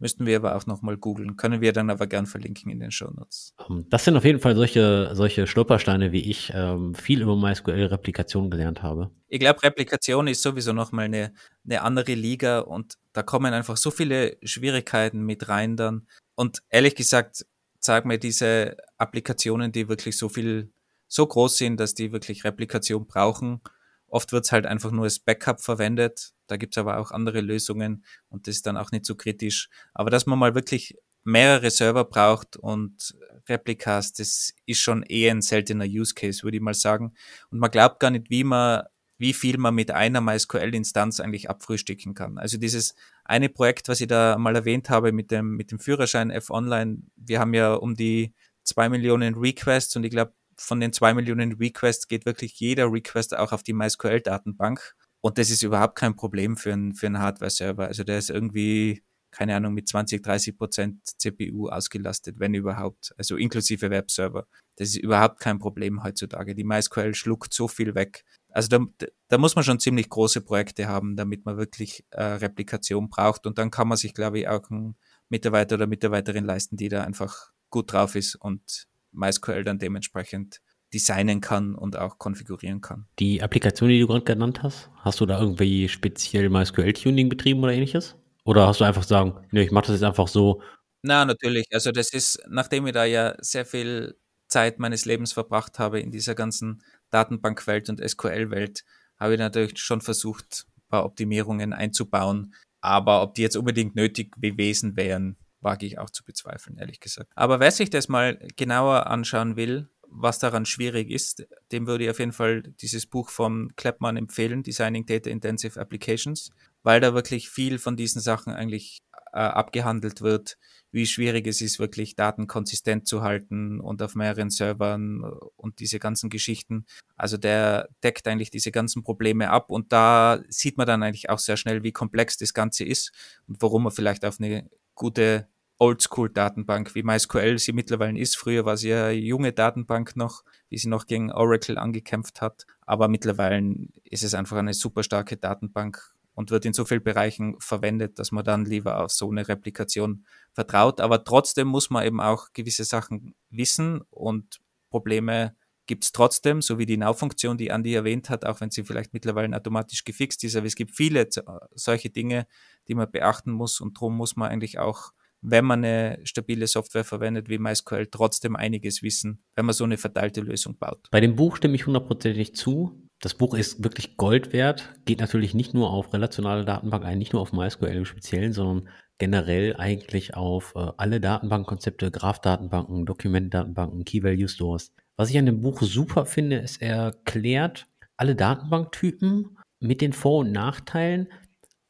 Müssten wir aber auch nochmal googeln. Können wir dann aber gern verlinken in den Show Notes. Ähm, das sind auf jeden Fall solche, solche Stolpersteine, wie ich ähm, viel über MySQL-Replikation gelernt habe. Ich glaube, Replikation ist sowieso nochmal eine, eine andere Liga und da kommen einfach so viele Schwierigkeiten mit rein dann. Und ehrlich gesagt, sag mir diese Applikationen, die wirklich so viel, so groß sind, dass die wirklich Replikation brauchen, Oft wird es halt einfach nur als Backup verwendet. Da gibt es aber auch andere Lösungen und das ist dann auch nicht so kritisch. Aber dass man mal wirklich mehrere Server braucht und Replikas, das ist schon eher ein seltener Use Case, würde ich mal sagen. Und man glaubt gar nicht, wie man, wie viel man mit einer MySQL-Instanz eigentlich abfrühstücken kann. Also dieses eine Projekt, was ich da mal erwähnt habe mit dem, mit dem Führerschein F-Online, wir haben ja um die zwei Millionen Requests und ich glaube, von den zwei Millionen Requests geht wirklich jeder Request auch auf die MySQL-Datenbank. Und das ist überhaupt kein Problem für einen, für einen Hardware-Server. Also der ist irgendwie, keine Ahnung, mit 20, 30 Prozent CPU ausgelastet, wenn überhaupt. Also inklusive Webserver. Das ist überhaupt kein Problem heutzutage. Die MySQL schluckt so viel weg. Also da, da muss man schon ziemlich große Projekte haben, damit man wirklich äh, Replikation braucht. Und dann kann man sich, glaube ich, auch einen Mitarbeiter oder Mitarbeiterin leisten, die da einfach gut drauf ist und MySQL dann dementsprechend designen kann und auch konfigurieren kann. Die Applikation, die du gerade genannt hast, hast du da irgendwie speziell MySQL-Tuning betrieben oder ähnliches? Oder hast du einfach sagen, nee, ich mache das jetzt einfach so? Na, natürlich. Also das ist, nachdem ich da ja sehr viel Zeit meines Lebens verbracht habe in dieser ganzen Datenbankwelt und SQL-Welt, habe ich natürlich schon versucht, ein paar Optimierungen einzubauen. Aber ob die jetzt unbedingt nötig gewesen wären, wage ich auch zu bezweifeln, ehrlich gesagt. Aber wer sich das mal genauer anschauen will, was daran schwierig ist, dem würde ich auf jeden Fall dieses Buch von Kleppmann empfehlen, Designing Data Intensive Applications, weil da wirklich viel von diesen Sachen eigentlich äh, abgehandelt wird, wie schwierig es ist, wirklich Daten konsistent zu halten und auf mehreren Servern und diese ganzen Geschichten. Also der deckt eigentlich diese ganzen Probleme ab und da sieht man dann eigentlich auch sehr schnell, wie komplex das Ganze ist und warum man vielleicht auf eine gute Oldschool-Datenbank, wie MySQL sie mittlerweile ist. Früher war sie eine junge Datenbank noch, wie sie noch gegen Oracle angekämpft hat. Aber mittlerweile ist es einfach eine super starke Datenbank und wird in so vielen Bereichen verwendet, dass man dann lieber auf so eine Replikation vertraut. Aber trotzdem muss man eben auch gewisse Sachen wissen und Probleme gibt es trotzdem, so wie die Now-Funktion, die Andi erwähnt hat, auch wenn sie vielleicht mittlerweile automatisch gefixt ist. Aber es gibt viele solche Dinge, die man beachten muss und darum muss man eigentlich auch wenn man eine stabile Software verwendet wie MySQL, trotzdem einiges wissen, wenn man so eine verteilte Lösung baut. Bei dem Buch stimme ich hundertprozentig zu. Das Buch ist wirklich Gold wert, geht natürlich nicht nur auf relationale Datenbank ein, nicht nur auf MySQL im Speziellen, sondern generell eigentlich auf äh, alle Datenbankkonzepte, Graph-Datenbanken, Dokumentdatenbanken, Key-Value-Stores. Was ich an dem Buch super finde, ist, er klärt alle Datenbanktypen mit den Vor- und Nachteilen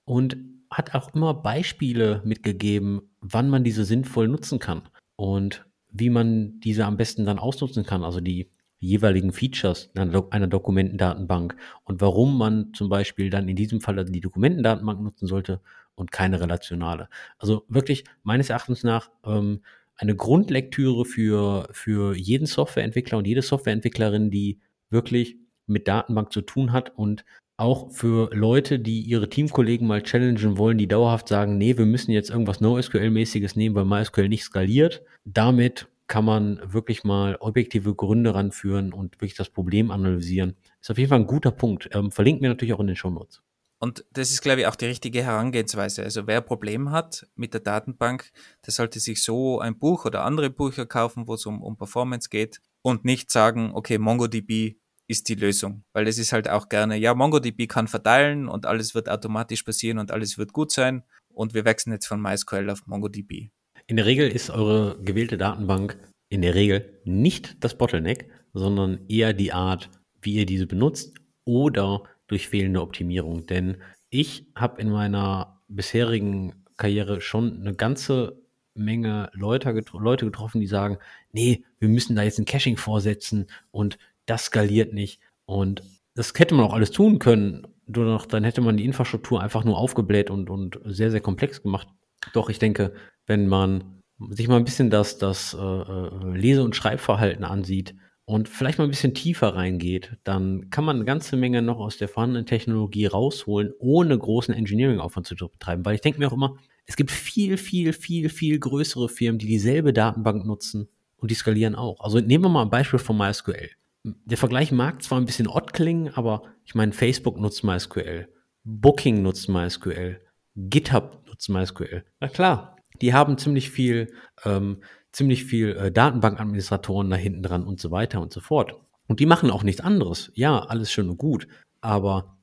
und hat auch immer Beispiele mitgegeben, wann man diese sinnvoll nutzen kann und wie man diese am besten dann ausnutzen kann, also die jeweiligen Features einer Dokumentendatenbank und warum man zum Beispiel dann in diesem Fall die Dokumentendatenbank nutzen sollte und keine relationale. Also wirklich meines Erachtens nach ähm, eine Grundlektüre für, für jeden Softwareentwickler und jede Softwareentwicklerin, die wirklich mit Datenbank zu tun hat und auch für Leute, die ihre Teamkollegen mal challengen wollen, die dauerhaft sagen, nee, wir müssen jetzt irgendwas NoSQL-mäßiges nehmen, weil MySQL nicht skaliert. Damit kann man wirklich mal objektive Gründe ranführen und wirklich das Problem analysieren. Ist auf jeden Fall ein guter Punkt. Ähm, verlinken wir natürlich auch in den Show Notes. Und das ist, glaube ich, auch die richtige Herangehensweise. Also wer ein Problem hat mit der Datenbank, der sollte sich so ein Buch oder andere Bücher kaufen, wo es um, um Performance geht und nicht sagen, okay, MongoDB ist die Lösung. Weil es ist halt auch gerne, ja, MongoDB kann verteilen und alles wird automatisch passieren und alles wird gut sein. Und wir wechseln jetzt von MySQL auf MongoDB. In der Regel ist eure gewählte Datenbank in der Regel nicht das Bottleneck, sondern eher die Art, wie ihr diese benutzt oder durch fehlende Optimierung. Denn ich habe in meiner bisherigen Karriere schon eine ganze Menge Leute, getro Leute getroffen, die sagen, nee, wir müssen da jetzt ein Caching vorsetzen und das skaliert nicht. Und das hätte man auch alles tun können. Nur noch, dann hätte man die Infrastruktur einfach nur aufgebläht und, und sehr, sehr komplex gemacht. Doch ich denke, wenn man sich mal ein bisschen das, das äh, äh, Lese- und Schreibverhalten ansieht und vielleicht mal ein bisschen tiefer reingeht, dann kann man eine ganze Menge noch aus der vorhandenen Technologie rausholen, ohne großen Engineering-Aufwand zu betreiben. Weil ich denke mir auch immer, es gibt viel, viel, viel, viel größere Firmen, die dieselbe Datenbank nutzen und die skalieren auch. Also nehmen wir mal ein Beispiel von MySQL der Vergleich mag zwar ein bisschen odd klingen, aber ich meine, Facebook nutzt MySQL, Booking nutzt MySQL, GitHub nutzt MySQL. Na klar, die haben ziemlich viel, ähm, ziemlich viel äh, Datenbankadministratoren da hinten dran und so weiter und so fort. Und die machen auch nichts anderes. Ja, alles schön und gut. Aber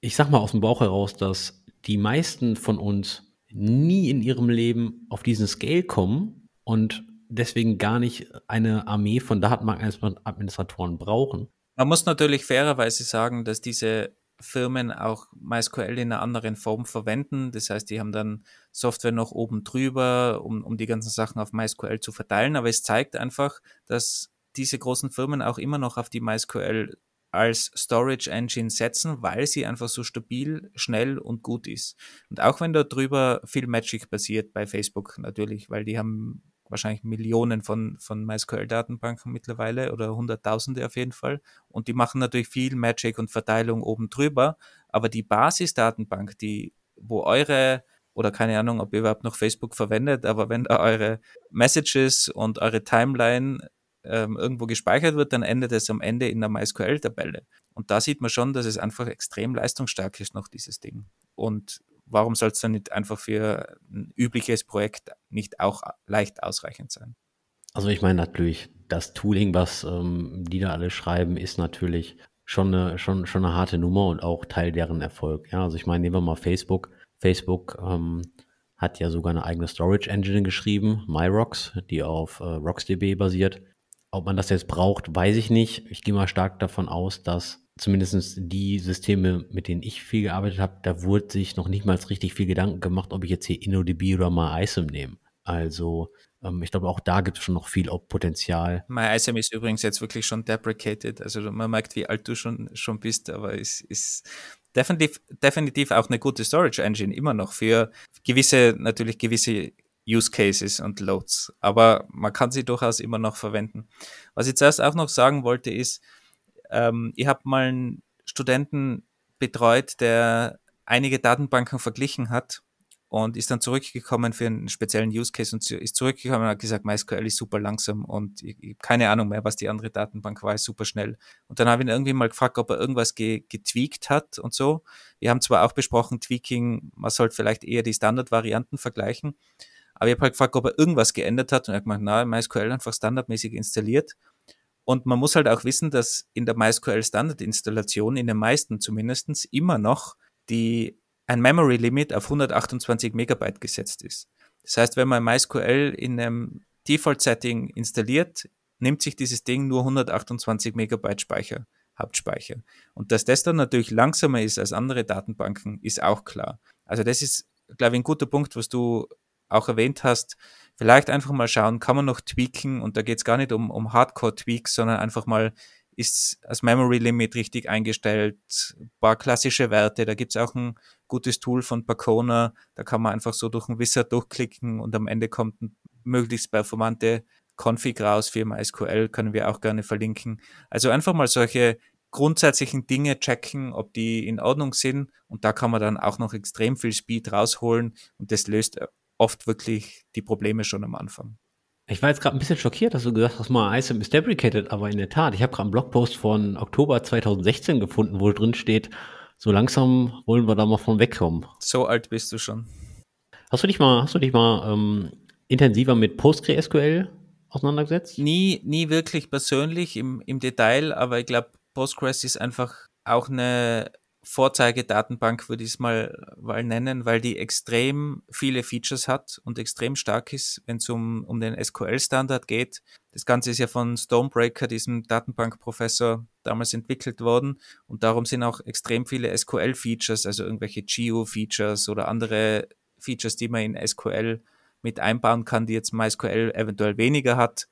ich sag mal aus dem Bauch heraus, dass die meisten von uns nie in ihrem Leben auf diesen Scale kommen und deswegen gar nicht eine Armee von Datenbankadministratoren brauchen. Man muss natürlich fairerweise sagen, dass diese Firmen auch MySQL in einer anderen Form verwenden. Das heißt, die haben dann Software noch oben drüber, um, um die ganzen Sachen auf MySQL zu verteilen. Aber es zeigt einfach, dass diese großen Firmen auch immer noch auf die MySQL als Storage Engine setzen, weil sie einfach so stabil, schnell und gut ist. Und auch wenn da drüber viel Magic passiert bei Facebook natürlich, weil die haben wahrscheinlich Millionen von, von MySQL-Datenbanken mittlerweile oder Hunderttausende auf jeden Fall. Und die machen natürlich viel Magic und Verteilung oben drüber. Aber die Basisdatenbank, die, wo eure, oder keine Ahnung, ob ihr überhaupt noch Facebook verwendet, aber wenn da eure Messages und eure Timeline ähm, irgendwo gespeichert wird, dann endet es am Ende in der MySQL-Tabelle. Und da sieht man schon, dass es einfach extrem leistungsstark ist noch, dieses Ding. Und warum soll es dann nicht einfach für ein übliches Projekt nicht auch leicht ausreichend sein? Also ich meine natürlich, das Tooling, was ähm, die da alle schreiben, ist natürlich schon eine, schon, schon eine harte Nummer und auch Teil deren Erfolg. Ja, also ich meine, nehmen wir mal Facebook. Facebook ähm, hat ja sogar eine eigene Storage Engine geschrieben, MyRocks, die auf äh, RocksDB basiert. Ob man das jetzt braucht, weiß ich nicht. Ich gehe mal stark davon aus, dass zumindest die Systeme, mit denen ich viel gearbeitet habe, da wurde sich noch nicht mal richtig viel Gedanken gemacht, ob ich jetzt hier InnoDB oder mal ISIM nehme. Also ähm, ich glaube, auch da gibt es schon noch viel Potenzial. MyISAM ist übrigens jetzt wirklich schon deprecated. Also man merkt, wie alt du schon, schon bist, aber es ist definitiv, definitiv auch eine gute Storage Engine immer noch für gewisse, natürlich gewisse Use Cases und Loads. Aber man kann sie durchaus immer noch verwenden. Was ich zuerst auch noch sagen wollte, ist, ähm, ich habe mal einen Studenten betreut, der einige Datenbanken verglichen hat und ist dann zurückgekommen für einen speziellen Use Case und ist zurückgekommen und hat gesagt, MySQL ist super langsam und ich, ich keine Ahnung mehr, was die andere Datenbank war, ist super schnell. Und dann habe ich ihn irgendwie mal gefragt, ob er irgendwas ge getweakt hat und so. Wir haben zwar auch besprochen, Tweaking, man sollte vielleicht eher die Standardvarianten vergleichen, aber ich habe halt gefragt, ob er irgendwas geändert hat und er hat gemeint, na, MySQL einfach standardmäßig installiert. Und man muss halt auch wissen, dass in der MySQL Standard-Installation, in den meisten zumindestens immer noch die, ein Memory Limit auf 128 Megabyte gesetzt ist. Das heißt, wenn man MySQL in einem Default-Setting installiert, nimmt sich dieses Ding nur 128 Megabyte Speicher, Hauptspeicher. Und dass das dann natürlich langsamer ist als andere Datenbanken, ist auch klar. Also das ist, glaube ich, ein guter Punkt, was du auch erwähnt hast, vielleicht einfach mal schauen, kann man noch tweaken? Und da geht es gar nicht um, um Hardcore-Tweaks, sondern einfach mal, ist das Memory Limit richtig eingestellt, ein paar klassische Werte, da gibt es auch ein gutes Tool von Pacona, da kann man einfach so durch ein Wizard durchklicken und am Ende kommt ein möglichst performante Config raus für MySQL, können wir auch gerne verlinken. Also einfach mal solche grundsätzlichen Dinge checken, ob die in Ordnung sind. Und da kann man dann auch noch extrem viel Speed rausholen. Und das löst oft wirklich die Probleme schon am Anfang. Ich war jetzt gerade ein bisschen schockiert, dass du gesagt hast, mal ISM ist deprecated, aber in der Tat, ich habe gerade einen Blogpost von Oktober 2016 gefunden, wo drin steht, so langsam wollen wir da mal von wegkommen. So alt bist du schon. Hast du dich mal, hast du dich mal ähm, intensiver mit PostgreSQL auseinandergesetzt? Nie, nie wirklich persönlich im, im Detail, aber ich glaube, Postgres ist einfach auch eine Vorzeigedatenbank würde ich es mal, mal nennen, weil die extrem viele Features hat und extrem stark ist, wenn es um, um den SQL-Standard geht. Das Ganze ist ja von Stonebreaker, diesem Datenbankprofessor, damals entwickelt worden und darum sind auch extrem viele SQL-Features, also irgendwelche Geo-Features oder andere Features, die man in SQL mit einbauen kann, die jetzt MySQL eventuell weniger hat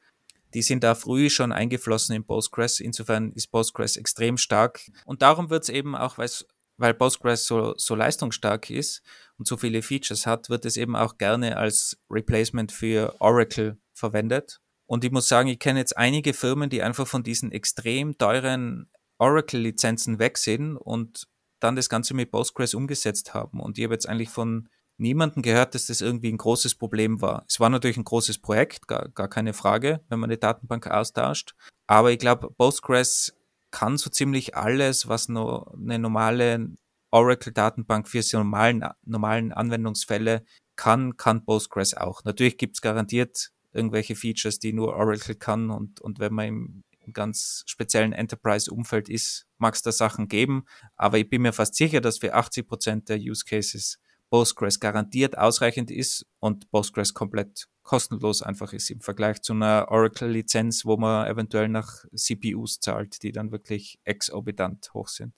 die sind da früh schon eingeflossen in Postgres. Insofern ist Postgres extrem stark. Und darum wird es eben auch, weil Postgres so, so leistungsstark ist und so viele Features hat, wird es eben auch gerne als Replacement für Oracle verwendet. Und ich muss sagen, ich kenne jetzt einige Firmen, die einfach von diesen extrem teuren Oracle-Lizenzen weg sind und dann das Ganze mit Postgres umgesetzt haben. Und ich habe jetzt eigentlich von niemanden gehört, dass das irgendwie ein großes Problem war. Es war natürlich ein großes Projekt, gar, gar keine Frage, wenn man eine Datenbank austauscht. Aber ich glaube, Postgres kann so ziemlich alles, was nur eine normale Oracle-Datenbank für so normalen, normalen Anwendungsfälle kann, kann Postgres auch. Natürlich gibt es garantiert irgendwelche Features, die nur Oracle kann und, und wenn man im, im ganz speziellen Enterprise-Umfeld ist, mag es da Sachen geben. Aber ich bin mir fast sicher, dass für 80 Prozent der Use Cases Postgres garantiert ausreichend ist und Postgres komplett kostenlos einfach ist im Vergleich zu einer Oracle-Lizenz, wo man eventuell nach CPUs zahlt, die dann wirklich exorbitant hoch sind.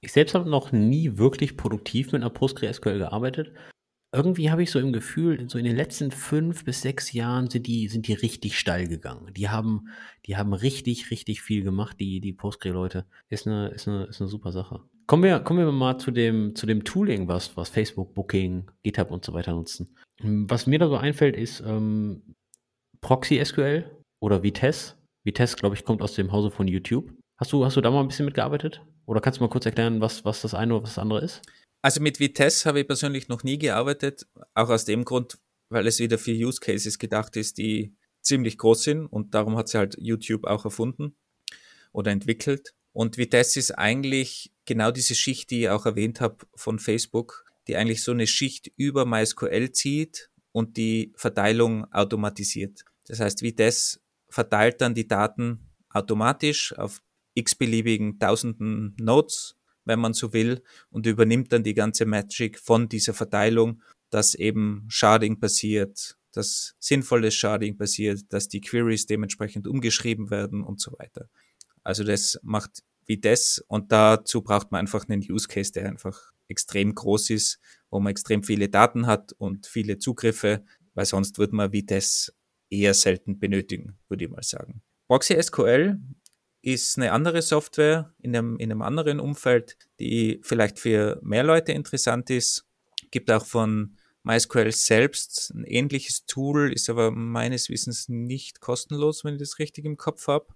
Ich selbst habe noch nie wirklich produktiv mit einer PostgreSQL gearbeitet. Irgendwie habe ich so im Gefühl, so in den letzten fünf bis sechs Jahren sind die, sind die richtig steil gegangen. Die haben, die haben richtig, richtig viel gemacht, die, die Postgre-Leute. Ist eine, ist, eine, ist eine super Sache. Kommen wir, kommen wir mal zu dem, zu dem Tooling, was, was Facebook, Booking, GitHub und so weiter nutzen. Was mir da so einfällt, ist ähm, Proxy SQL oder Vitesse. Vitesse, glaube ich, kommt aus dem Hause von YouTube. Hast du, hast du da mal ein bisschen mitgearbeitet? Oder kannst du mal kurz erklären, was, was das eine oder was das andere ist? Also mit Vitesse habe ich persönlich noch nie gearbeitet, auch aus dem Grund, weil es wieder für Use Cases gedacht ist, die ziemlich groß sind und darum hat sie halt YouTube auch erfunden oder entwickelt. Und Vitesse ist eigentlich genau diese Schicht, die ich auch erwähnt habe von Facebook, die eigentlich so eine Schicht über MySQL zieht und die Verteilung automatisiert. Das heißt, Vitesse verteilt dann die Daten automatisch auf x-beliebigen tausenden Nodes, wenn man so will, und übernimmt dann die ganze Magic von dieser Verteilung, dass eben Sharding passiert, dass sinnvolles Sharding passiert, dass die Queries dementsprechend umgeschrieben werden und so weiter. Also das macht wie das und dazu braucht man einfach einen Use Case, der einfach extrem groß ist, wo man extrem viele Daten hat und viele Zugriffe weil sonst würde man wie das eher selten benötigen, würde ich mal sagen. Proxy SQL ist eine andere Software in einem, in einem anderen Umfeld, die vielleicht für mehr Leute interessant ist. Gibt auch von MySQL selbst ein ähnliches Tool, ist aber meines Wissens nicht kostenlos, wenn ich das richtig im Kopf habe.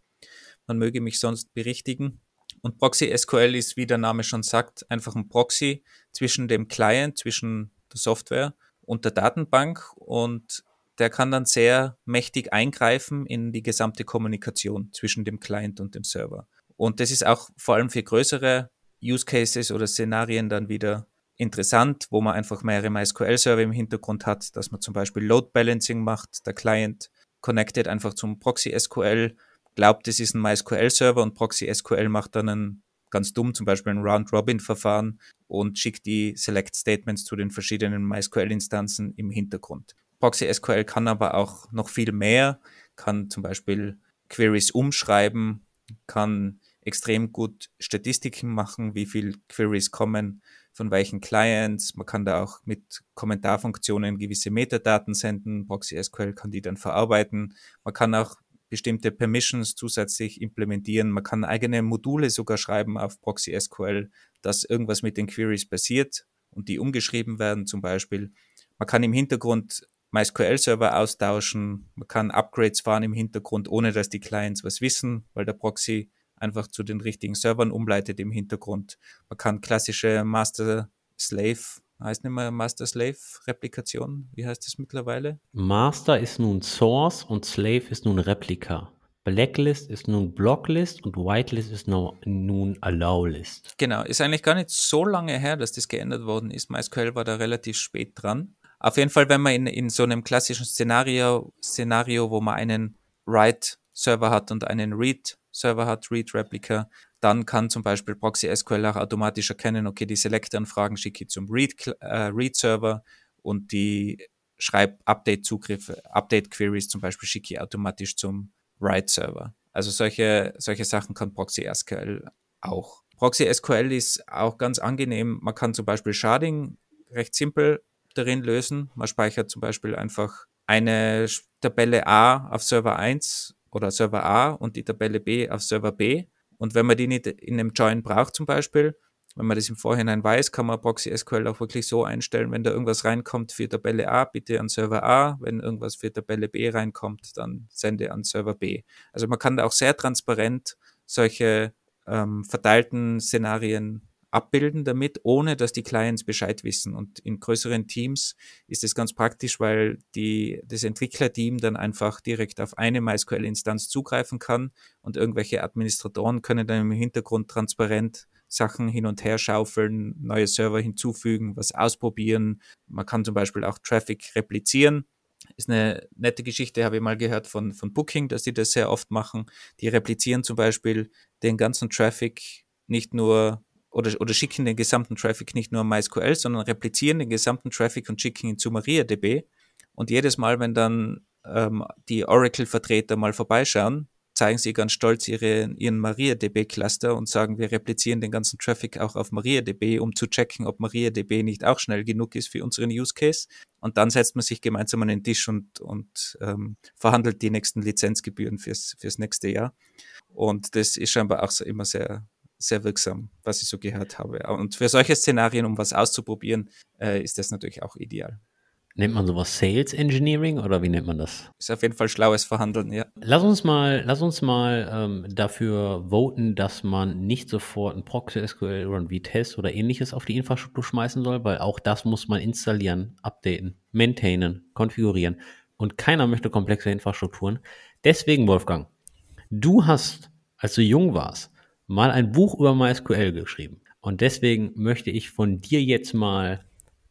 Man möge mich sonst berichtigen. Und Proxy SQL ist, wie der Name schon sagt, einfach ein Proxy zwischen dem Client, zwischen der Software und der Datenbank und der kann dann sehr mächtig eingreifen in die gesamte Kommunikation zwischen dem Client und dem Server. Und das ist auch vor allem für größere Use Cases oder Szenarien dann wieder interessant, wo man einfach mehrere MySQL-Server im Hintergrund hat, dass man zum Beispiel Load Balancing macht. Der Client connected einfach zum Proxy SQL, glaubt, es ist ein MySQL-Server und Proxy SQL macht dann ein ganz dumm, zum Beispiel ein Round-Robin-Verfahren und schickt die Select-Statements zu den verschiedenen MySQL-Instanzen im Hintergrund. Proxy SQL kann aber auch noch viel mehr, kann zum Beispiel Queries umschreiben, kann extrem gut Statistiken machen, wie viel Queries kommen von welchen Clients. Man kann da auch mit Kommentarfunktionen gewisse Metadaten senden. Proxy SQL kann die dann verarbeiten. Man kann auch bestimmte Permissions zusätzlich implementieren. Man kann eigene Module sogar schreiben auf Proxy SQL, dass irgendwas mit den Queries passiert und die umgeschrieben werden zum Beispiel. Man kann im Hintergrund MySQL-Server austauschen. Man kann Upgrades fahren im Hintergrund, ohne dass die Clients was wissen, weil der Proxy einfach zu den richtigen Servern umleitet im Hintergrund. Man kann klassische Master-Slave, heißt nicht mehr Master-Slave-Replikation, wie heißt das mittlerweile? Master ist nun Source und Slave ist nun Replika. Blacklist ist nun Blocklist und Whitelist ist nun Allowlist. Genau, ist eigentlich gar nicht so lange her, dass das geändert worden ist. MySQL war da relativ spät dran. Auf jeden Fall, wenn man in, in so einem klassischen Szenario, Szenario, wo man einen Write-Server hat und einen Read-Server hat, Read-Replica, dann kann zum Beispiel Proxy SQL auch automatisch erkennen, okay, die Select-Anfragen schicke ich zum äh, Read-Server äh, und die Schreib-Update-Zugriffe, Update-Queries zum Beispiel schicke ich automatisch zum Write-Server. Also solche, solche Sachen kann Proxy SQL auch. Proxy SQL ist auch ganz angenehm. Man kann zum Beispiel Sharding recht simpel darin lösen. Man speichert zum Beispiel einfach eine Tabelle A auf Server 1 oder Server A und die Tabelle B auf Server B. Und wenn man die nicht in einem Join braucht zum Beispiel, wenn man das im Vorhinein weiß, kann man Proxy SQL auch wirklich so einstellen, wenn da irgendwas reinkommt für Tabelle A, bitte an Server A. Wenn irgendwas für Tabelle B reinkommt, dann sende an Server B. Also man kann da auch sehr transparent solche ähm, verteilten Szenarien abbilden damit, ohne dass die Clients Bescheid wissen. Und in größeren Teams ist es ganz praktisch, weil die, das Entwicklerteam dann einfach direkt auf eine MySQL-Instanz zugreifen kann und irgendwelche Administratoren können dann im Hintergrund transparent Sachen hin und her schaufeln, neue Server hinzufügen, was ausprobieren. Man kann zum Beispiel auch Traffic replizieren. Ist eine nette Geschichte, habe ich mal gehört von, von Booking, dass die das sehr oft machen. Die replizieren zum Beispiel den ganzen Traffic nicht nur oder, oder schicken den gesamten Traffic nicht nur MySQL, sondern replizieren den gesamten Traffic und schicken ihn zu MariaDB. Und jedes Mal, wenn dann ähm, die Oracle-Vertreter mal vorbeischauen, zeigen sie ganz stolz ihre, ihren MariaDB-Cluster und sagen, wir replizieren den ganzen Traffic auch auf MariaDB, um zu checken, ob MariaDB nicht auch schnell genug ist für unseren Use Case. Und dann setzt man sich gemeinsam an den Tisch und, und ähm, verhandelt die nächsten Lizenzgebühren fürs, fürs nächste Jahr. Und das ist scheinbar auch immer sehr, sehr wirksam, was ich so gehört habe. Und für solche Szenarien, um was auszuprobieren, äh, ist das natürlich auch ideal. Nennt man sowas Sales Engineering oder wie nennt man das? Ist auf jeden Fall schlaues Verhandeln, ja. Lass uns mal, lass uns mal ähm, dafür voten, dass man nicht sofort ein Proxy SQL oder ein VTest oder ähnliches auf die Infrastruktur schmeißen soll, weil auch das muss man installieren, updaten, maintainen, konfigurieren. Und keiner möchte komplexe Infrastrukturen. Deswegen, Wolfgang, du hast, als du jung warst, mal ein Buch über MySQL geschrieben. Und deswegen möchte ich von dir jetzt mal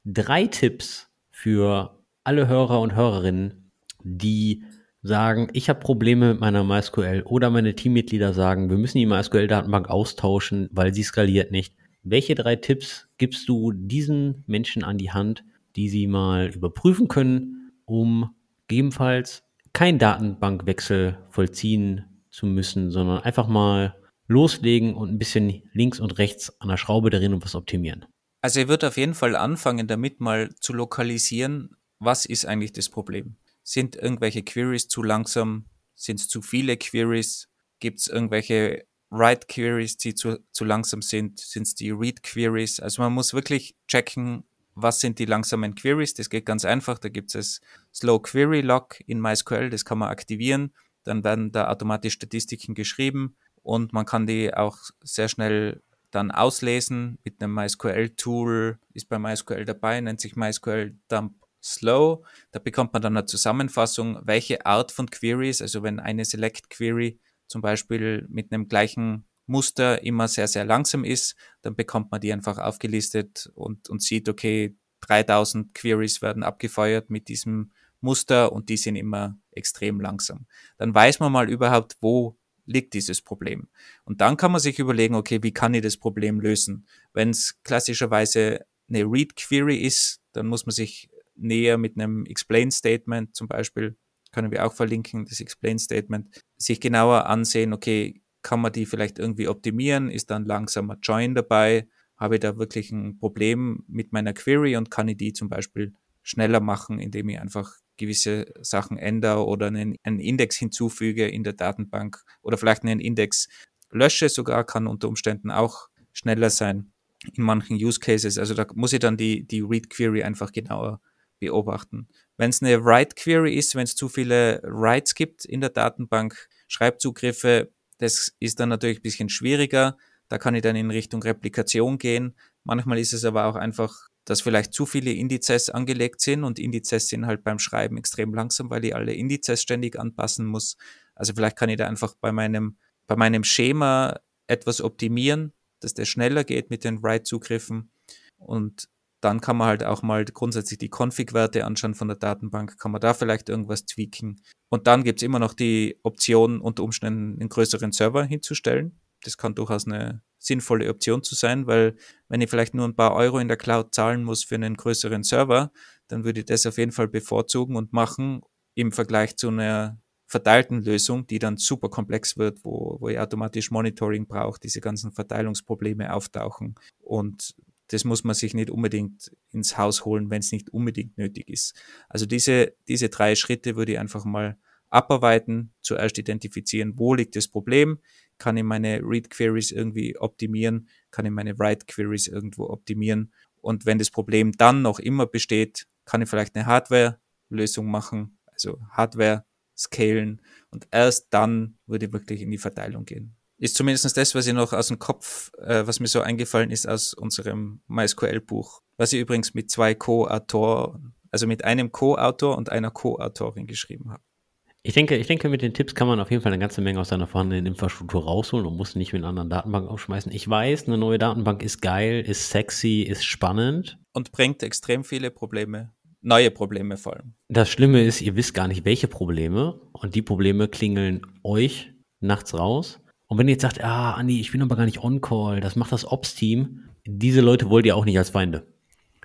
drei Tipps für alle Hörer und Hörerinnen, die sagen, ich habe Probleme mit meiner MySQL oder meine Teammitglieder sagen, wir müssen die MySQL-Datenbank austauschen, weil sie skaliert nicht. Welche drei Tipps gibst du diesen Menschen an die Hand, die sie mal überprüfen können, um gegebenenfalls keinen Datenbankwechsel vollziehen zu müssen, sondern einfach mal loslegen und ein bisschen links und rechts an der Schraube drehen und was optimieren? Also ich würde auf jeden Fall anfangen, damit mal zu lokalisieren, was ist eigentlich das Problem? Sind irgendwelche Queries zu langsam? Sind es zu viele Queries? Gibt es irgendwelche Write Queries, die zu, zu langsam sind? Sind es die Read Queries? Also man muss wirklich checken, was sind die langsamen Queries. Das geht ganz einfach. Da gibt es Slow Query Lock in MySQL, das kann man aktivieren. Dann werden da automatisch Statistiken geschrieben und man kann die auch sehr schnell dann auslesen mit einem MySQL-Tool, ist bei MySQL dabei, nennt sich MySQL Dump Slow. Da bekommt man dann eine Zusammenfassung, welche Art von Queries, also wenn eine Select Query zum Beispiel mit einem gleichen Muster immer sehr, sehr langsam ist, dann bekommt man die einfach aufgelistet und, und sieht, okay, 3000 Queries werden abgefeuert mit diesem Muster und die sind immer extrem langsam. Dann weiß man mal überhaupt, wo liegt dieses Problem. Und dann kann man sich überlegen, okay, wie kann ich das Problem lösen? Wenn es klassischerweise eine Read Query ist, dann muss man sich näher mit einem Explain Statement zum Beispiel, können wir auch verlinken, das Explain Statement, sich genauer ansehen, okay, kann man die vielleicht irgendwie optimieren? Ist dann langsamer Join dabei? Habe ich da wirklich ein Problem mit meiner Query und kann ich die zum Beispiel schneller machen, indem ich einfach gewisse Sachen ändere oder einen, einen Index hinzufüge in der Datenbank oder vielleicht einen Index lösche sogar, kann unter Umständen auch schneller sein in manchen Use Cases. Also da muss ich dann die, die Read Query einfach genauer beobachten. Wenn es eine Write Query ist, wenn es zu viele Writes gibt in der Datenbank, Schreibzugriffe, das ist dann natürlich ein bisschen schwieriger. Da kann ich dann in Richtung Replikation gehen. Manchmal ist es aber auch einfach dass vielleicht zu viele Indizes angelegt sind und Indizes sind halt beim Schreiben extrem langsam, weil ich alle Indizes ständig anpassen muss. Also vielleicht kann ich da einfach bei meinem, bei meinem Schema etwas optimieren, dass der schneller geht mit den Write-Zugriffen und dann kann man halt auch mal grundsätzlich die Config-Werte anschauen von der Datenbank, kann man da vielleicht irgendwas tweaken. Und dann gibt es immer noch die Option, unter Umständen einen größeren Server hinzustellen. Das kann durchaus eine sinnvolle Option zu sein, weil wenn ich vielleicht nur ein paar Euro in der Cloud zahlen muss für einen größeren Server, dann würde ich das auf jeden Fall bevorzugen und machen im Vergleich zu einer verteilten Lösung, die dann super komplex wird, wo, wo ich automatisch Monitoring brauche, diese ganzen Verteilungsprobleme auftauchen. Und das muss man sich nicht unbedingt ins Haus holen, wenn es nicht unbedingt nötig ist. Also diese, diese drei Schritte würde ich einfach mal abarbeiten, zuerst identifizieren, wo liegt das Problem, kann ich meine Read Queries irgendwie optimieren, kann ich meine Write Queries irgendwo optimieren. Und wenn das Problem dann noch immer besteht, kann ich vielleicht eine Hardware-Lösung machen, also Hardware scalen und erst dann würde ich wirklich in die Verteilung gehen. Ist zumindest das, was ich noch aus dem Kopf, äh, was mir so eingefallen ist aus unserem MySQL-Buch, was ich übrigens mit zwei Co-Autoren, also mit einem Co-Autor und einer Co-Autorin geschrieben habe. Ich denke, ich denke, mit den Tipps kann man auf jeden Fall eine ganze Menge aus seiner vorhandenen Infrastruktur rausholen und muss nicht mit einer anderen Datenbank aufschmeißen. Ich weiß, eine neue Datenbank ist geil, ist sexy, ist spannend. Und bringt extrem viele Probleme. Neue Probleme vor allem. Das Schlimme ist, ihr wisst gar nicht, welche Probleme. Und die Probleme klingeln euch nachts raus. Und wenn ihr jetzt sagt, ah, Andi, ich bin aber gar nicht on-call, das macht das Ops-Team. Diese Leute wollt ihr auch nicht als Feinde.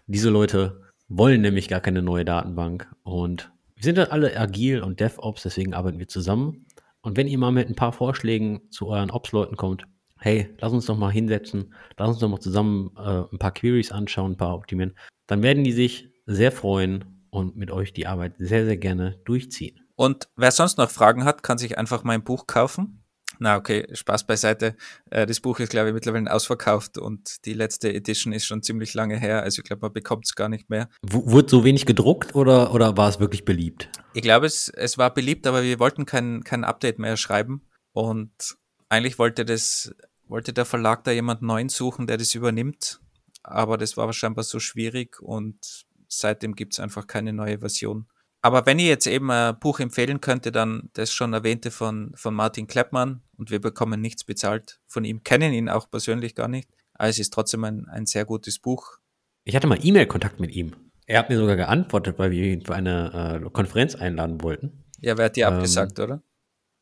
Diese Leute wollen nämlich gar keine neue Datenbank. Und wir sind halt alle agil und DevOps, deswegen arbeiten wir zusammen. Und wenn ihr mal mit ein paar Vorschlägen zu euren Ops-Leuten kommt, hey, lass uns doch mal hinsetzen, lass uns doch mal zusammen äh, ein paar Queries anschauen, ein paar optimieren, dann werden die sich sehr freuen und mit euch die Arbeit sehr, sehr gerne durchziehen. Und wer sonst noch Fragen hat, kann sich einfach mein Buch kaufen. Na, okay, Spaß beiseite. Äh, das Buch ist, glaube ich, mittlerweile ausverkauft und die letzte Edition ist schon ziemlich lange her. Also ich glaube, man bekommt es gar nicht mehr. W wurde so wenig gedruckt oder, oder war es wirklich beliebt? Ich glaube, es, es war beliebt, aber wir wollten kein, kein Update mehr schreiben. Und eigentlich wollte das, wollte der Verlag da jemand neuen suchen, der das übernimmt. Aber das war scheinbar so schwierig und seitdem gibt es einfach keine neue Version. Aber wenn ich jetzt eben ein Buch empfehlen könnte, dann das schon erwähnte von, von Martin Kleppmann und wir bekommen nichts bezahlt von ihm, kennen ihn auch persönlich gar nicht. Aber es ist trotzdem ein, ein sehr gutes Buch. Ich hatte mal E-Mail-Kontakt mit ihm. Er hat mir sogar geantwortet, weil wir ihn für eine äh, Konferenz einladen wollten. Ja, wer hat dir ähm, abgesagt, oder?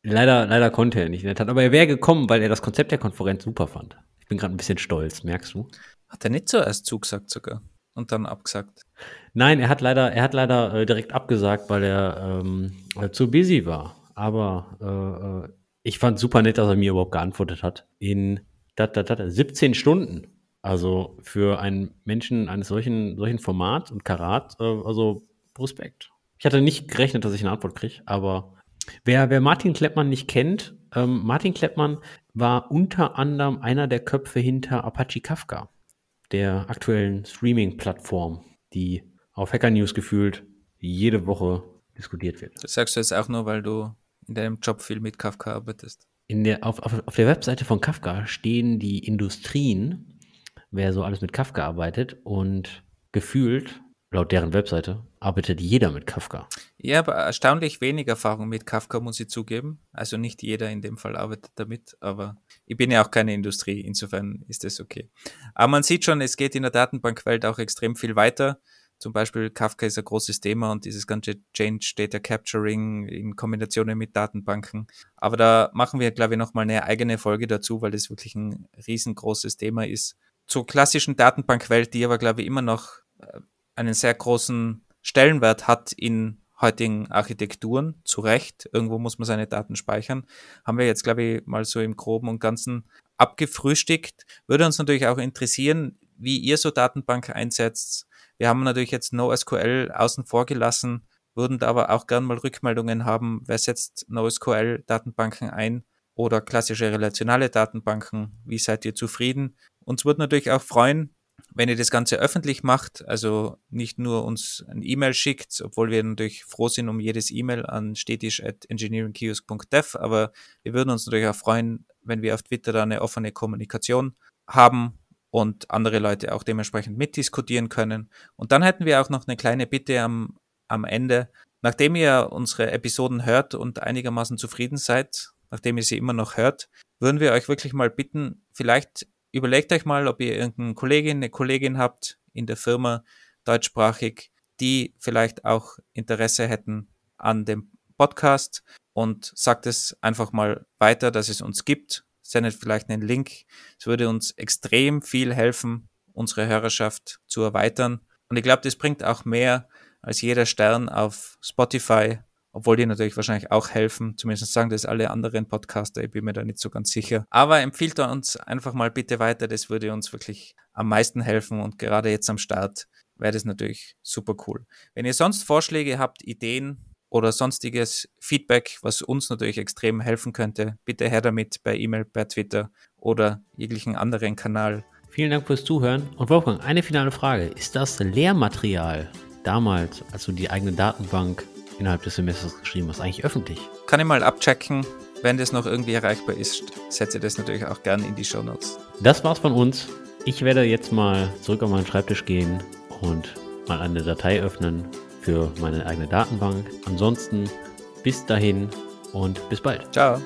Leider, leider konnte er nicht. Aber er wäre gekommen, weil er das Konzept der Konferenz super fand. Ich bin gerade ein bisschen stolz, merkst du? Hat er nicht zuerst zugesagt sogar? und dann abgesagt? Nein, er hat leider, er hat leider äh, direkt abgesagt, weil er ähm, äh, zu busy war. Aber äh, äh ich fand super nett, dass er mir überhaupt geantwortet hat. In dat, dat, dat, 17 Stunden. Also für einen Menschen eines solchen, solchen Formats und Karat, äh, also Respekt. Ich hatte nicht gerechnet, dass ich eine Antwort kriege, aber wer, wer Martin Kleppmann nicht kennt, ähm, Martin Kleppmann war unter anderem einer der Köpfe hinter Apache Kafka, der aktuellen Streaming-Plattform, die auf Hacker News gefühlt jede Woche diskutiert wird. Das sagst du jetzt auch nur, weil du in deinem Job viel mit Kafka arbeitest. In der, auf, auf, auf der Webseite von Kafka stehen die Industrien, wer so alles mit Kafka arbeitet und gefühlt, laut deren Webseite, arbeitet jeder mit Kafka. Ja, aber erstaunlich wenig Erfahrung mit Kafka, muss ich zugeben. Also nicht jeder in dem Fall arbeitet damit, aber ich bin ja auch keine Industrie, insofern ist das okay. Aber man sieht schon, es geht in der Datenbankwelt auch extrem viel weiter. Zum Beispiel Kafka ist ein großes Thema und dieses ganze Change Data Capturing in Kombination mit Datenbanken. Aber da machen wir, glaube ich, nochmal eine eigene Folge dazu, weil das wirklich ein riesengroßes Thema ist. Zur klassischen Datenbankwelt, die aber, glaube ich, immer noch äh, einen sehr großen Stellenwert hat in heutigen Architekturen, zu Recht. Irgendwo muss man seine Daten speichern. Haben wir jetzt, glaube ich, mal so im Groben und Ganzen abgefrühstückt. Würde uns natürlich auch interessieren, wie ihr so Datenbank einsetzt, wir haben natürlich jetzt NoSQL außen vor gelassen, würden da aber auch gern mal Rückmeldungen haben, wer setzt NoSQL-Datenbanken ein oder klassische relationale Datenbanken, wie seid ihr zufrieden? Uns würde natürlich auch freuen, wenn ihr das Ganze öffentlich macht, also nicht nur uns ein E-Mail schickt, obwohl wir natürlich froh sind um jedes E-Mail an stetisch.engineeringkiosk.dev, aber wir würden uns natürlich auch freuen, wenn wir auf Twitter da eine offene Kommunikation haben und andere Leute auch dementsprechend mitdiskutieren können. Und dann hätten wir auch noch eine kleine Bitte am, am Ende. Nachdem ihr unsere Episoden hört und einigermaßen zufrieden seid, nachdem ihr sie immer noch hört, würden wir euch wirklich mal bitten, vielleicht überlegt euch mal, ob ihr irgendeine Kollegin, eine Kollegin habt in der Firma, deutschsprachig, die vielleicht auch Interesse hätten an dem Podcast und sagt es einfach mal weiter, dass es uns gibt sendet vielleicht einen Link. Es würde uns extrem viel helfen, unsere Hörerschaft zu erweitern. Und ich glaube, das bringt auch mehr als jeder Stern auf Spotify, obwohl die natürlich wahrscheinlich auch helfen. Zumindest sagen das alle anderen Podcaster, ich bin mir da nicht so ganz sicher. Aber empfiehlt uns einfach mal bitte weiter, das würde uns wirklich am meisten helfen und gerade jetzt am Start wäre das natürlich super cool. Wenn ihr sonst Vorschläge habt, Ideen, oder sonstiges Feedback, was uns natürlich extrem helfen könnte, bitte her damit per E-Mail, per Twitter oder jeglichen anderen Kanal. Vielen Dank fürs Zuhören. Und Wolfgang, eine finale Frage. Ist das Lehrmaterial damals, als du die eigene Datenbank innerhalb des Semesters geschrieben hast, eigentlich öffentlich? Kann ich mal abchecken. Wenn das noch irgendwie erreichbar ist, setze das natürlich auch gerne in die Show Notes. Das war's von uns. Ich werde jetzt mal zurück auf meinen Schreibtisch gehen und mal eine Datei öffnen für meine eigene Datenbank. Ansonsten bis dahin und bis bald. Ciao.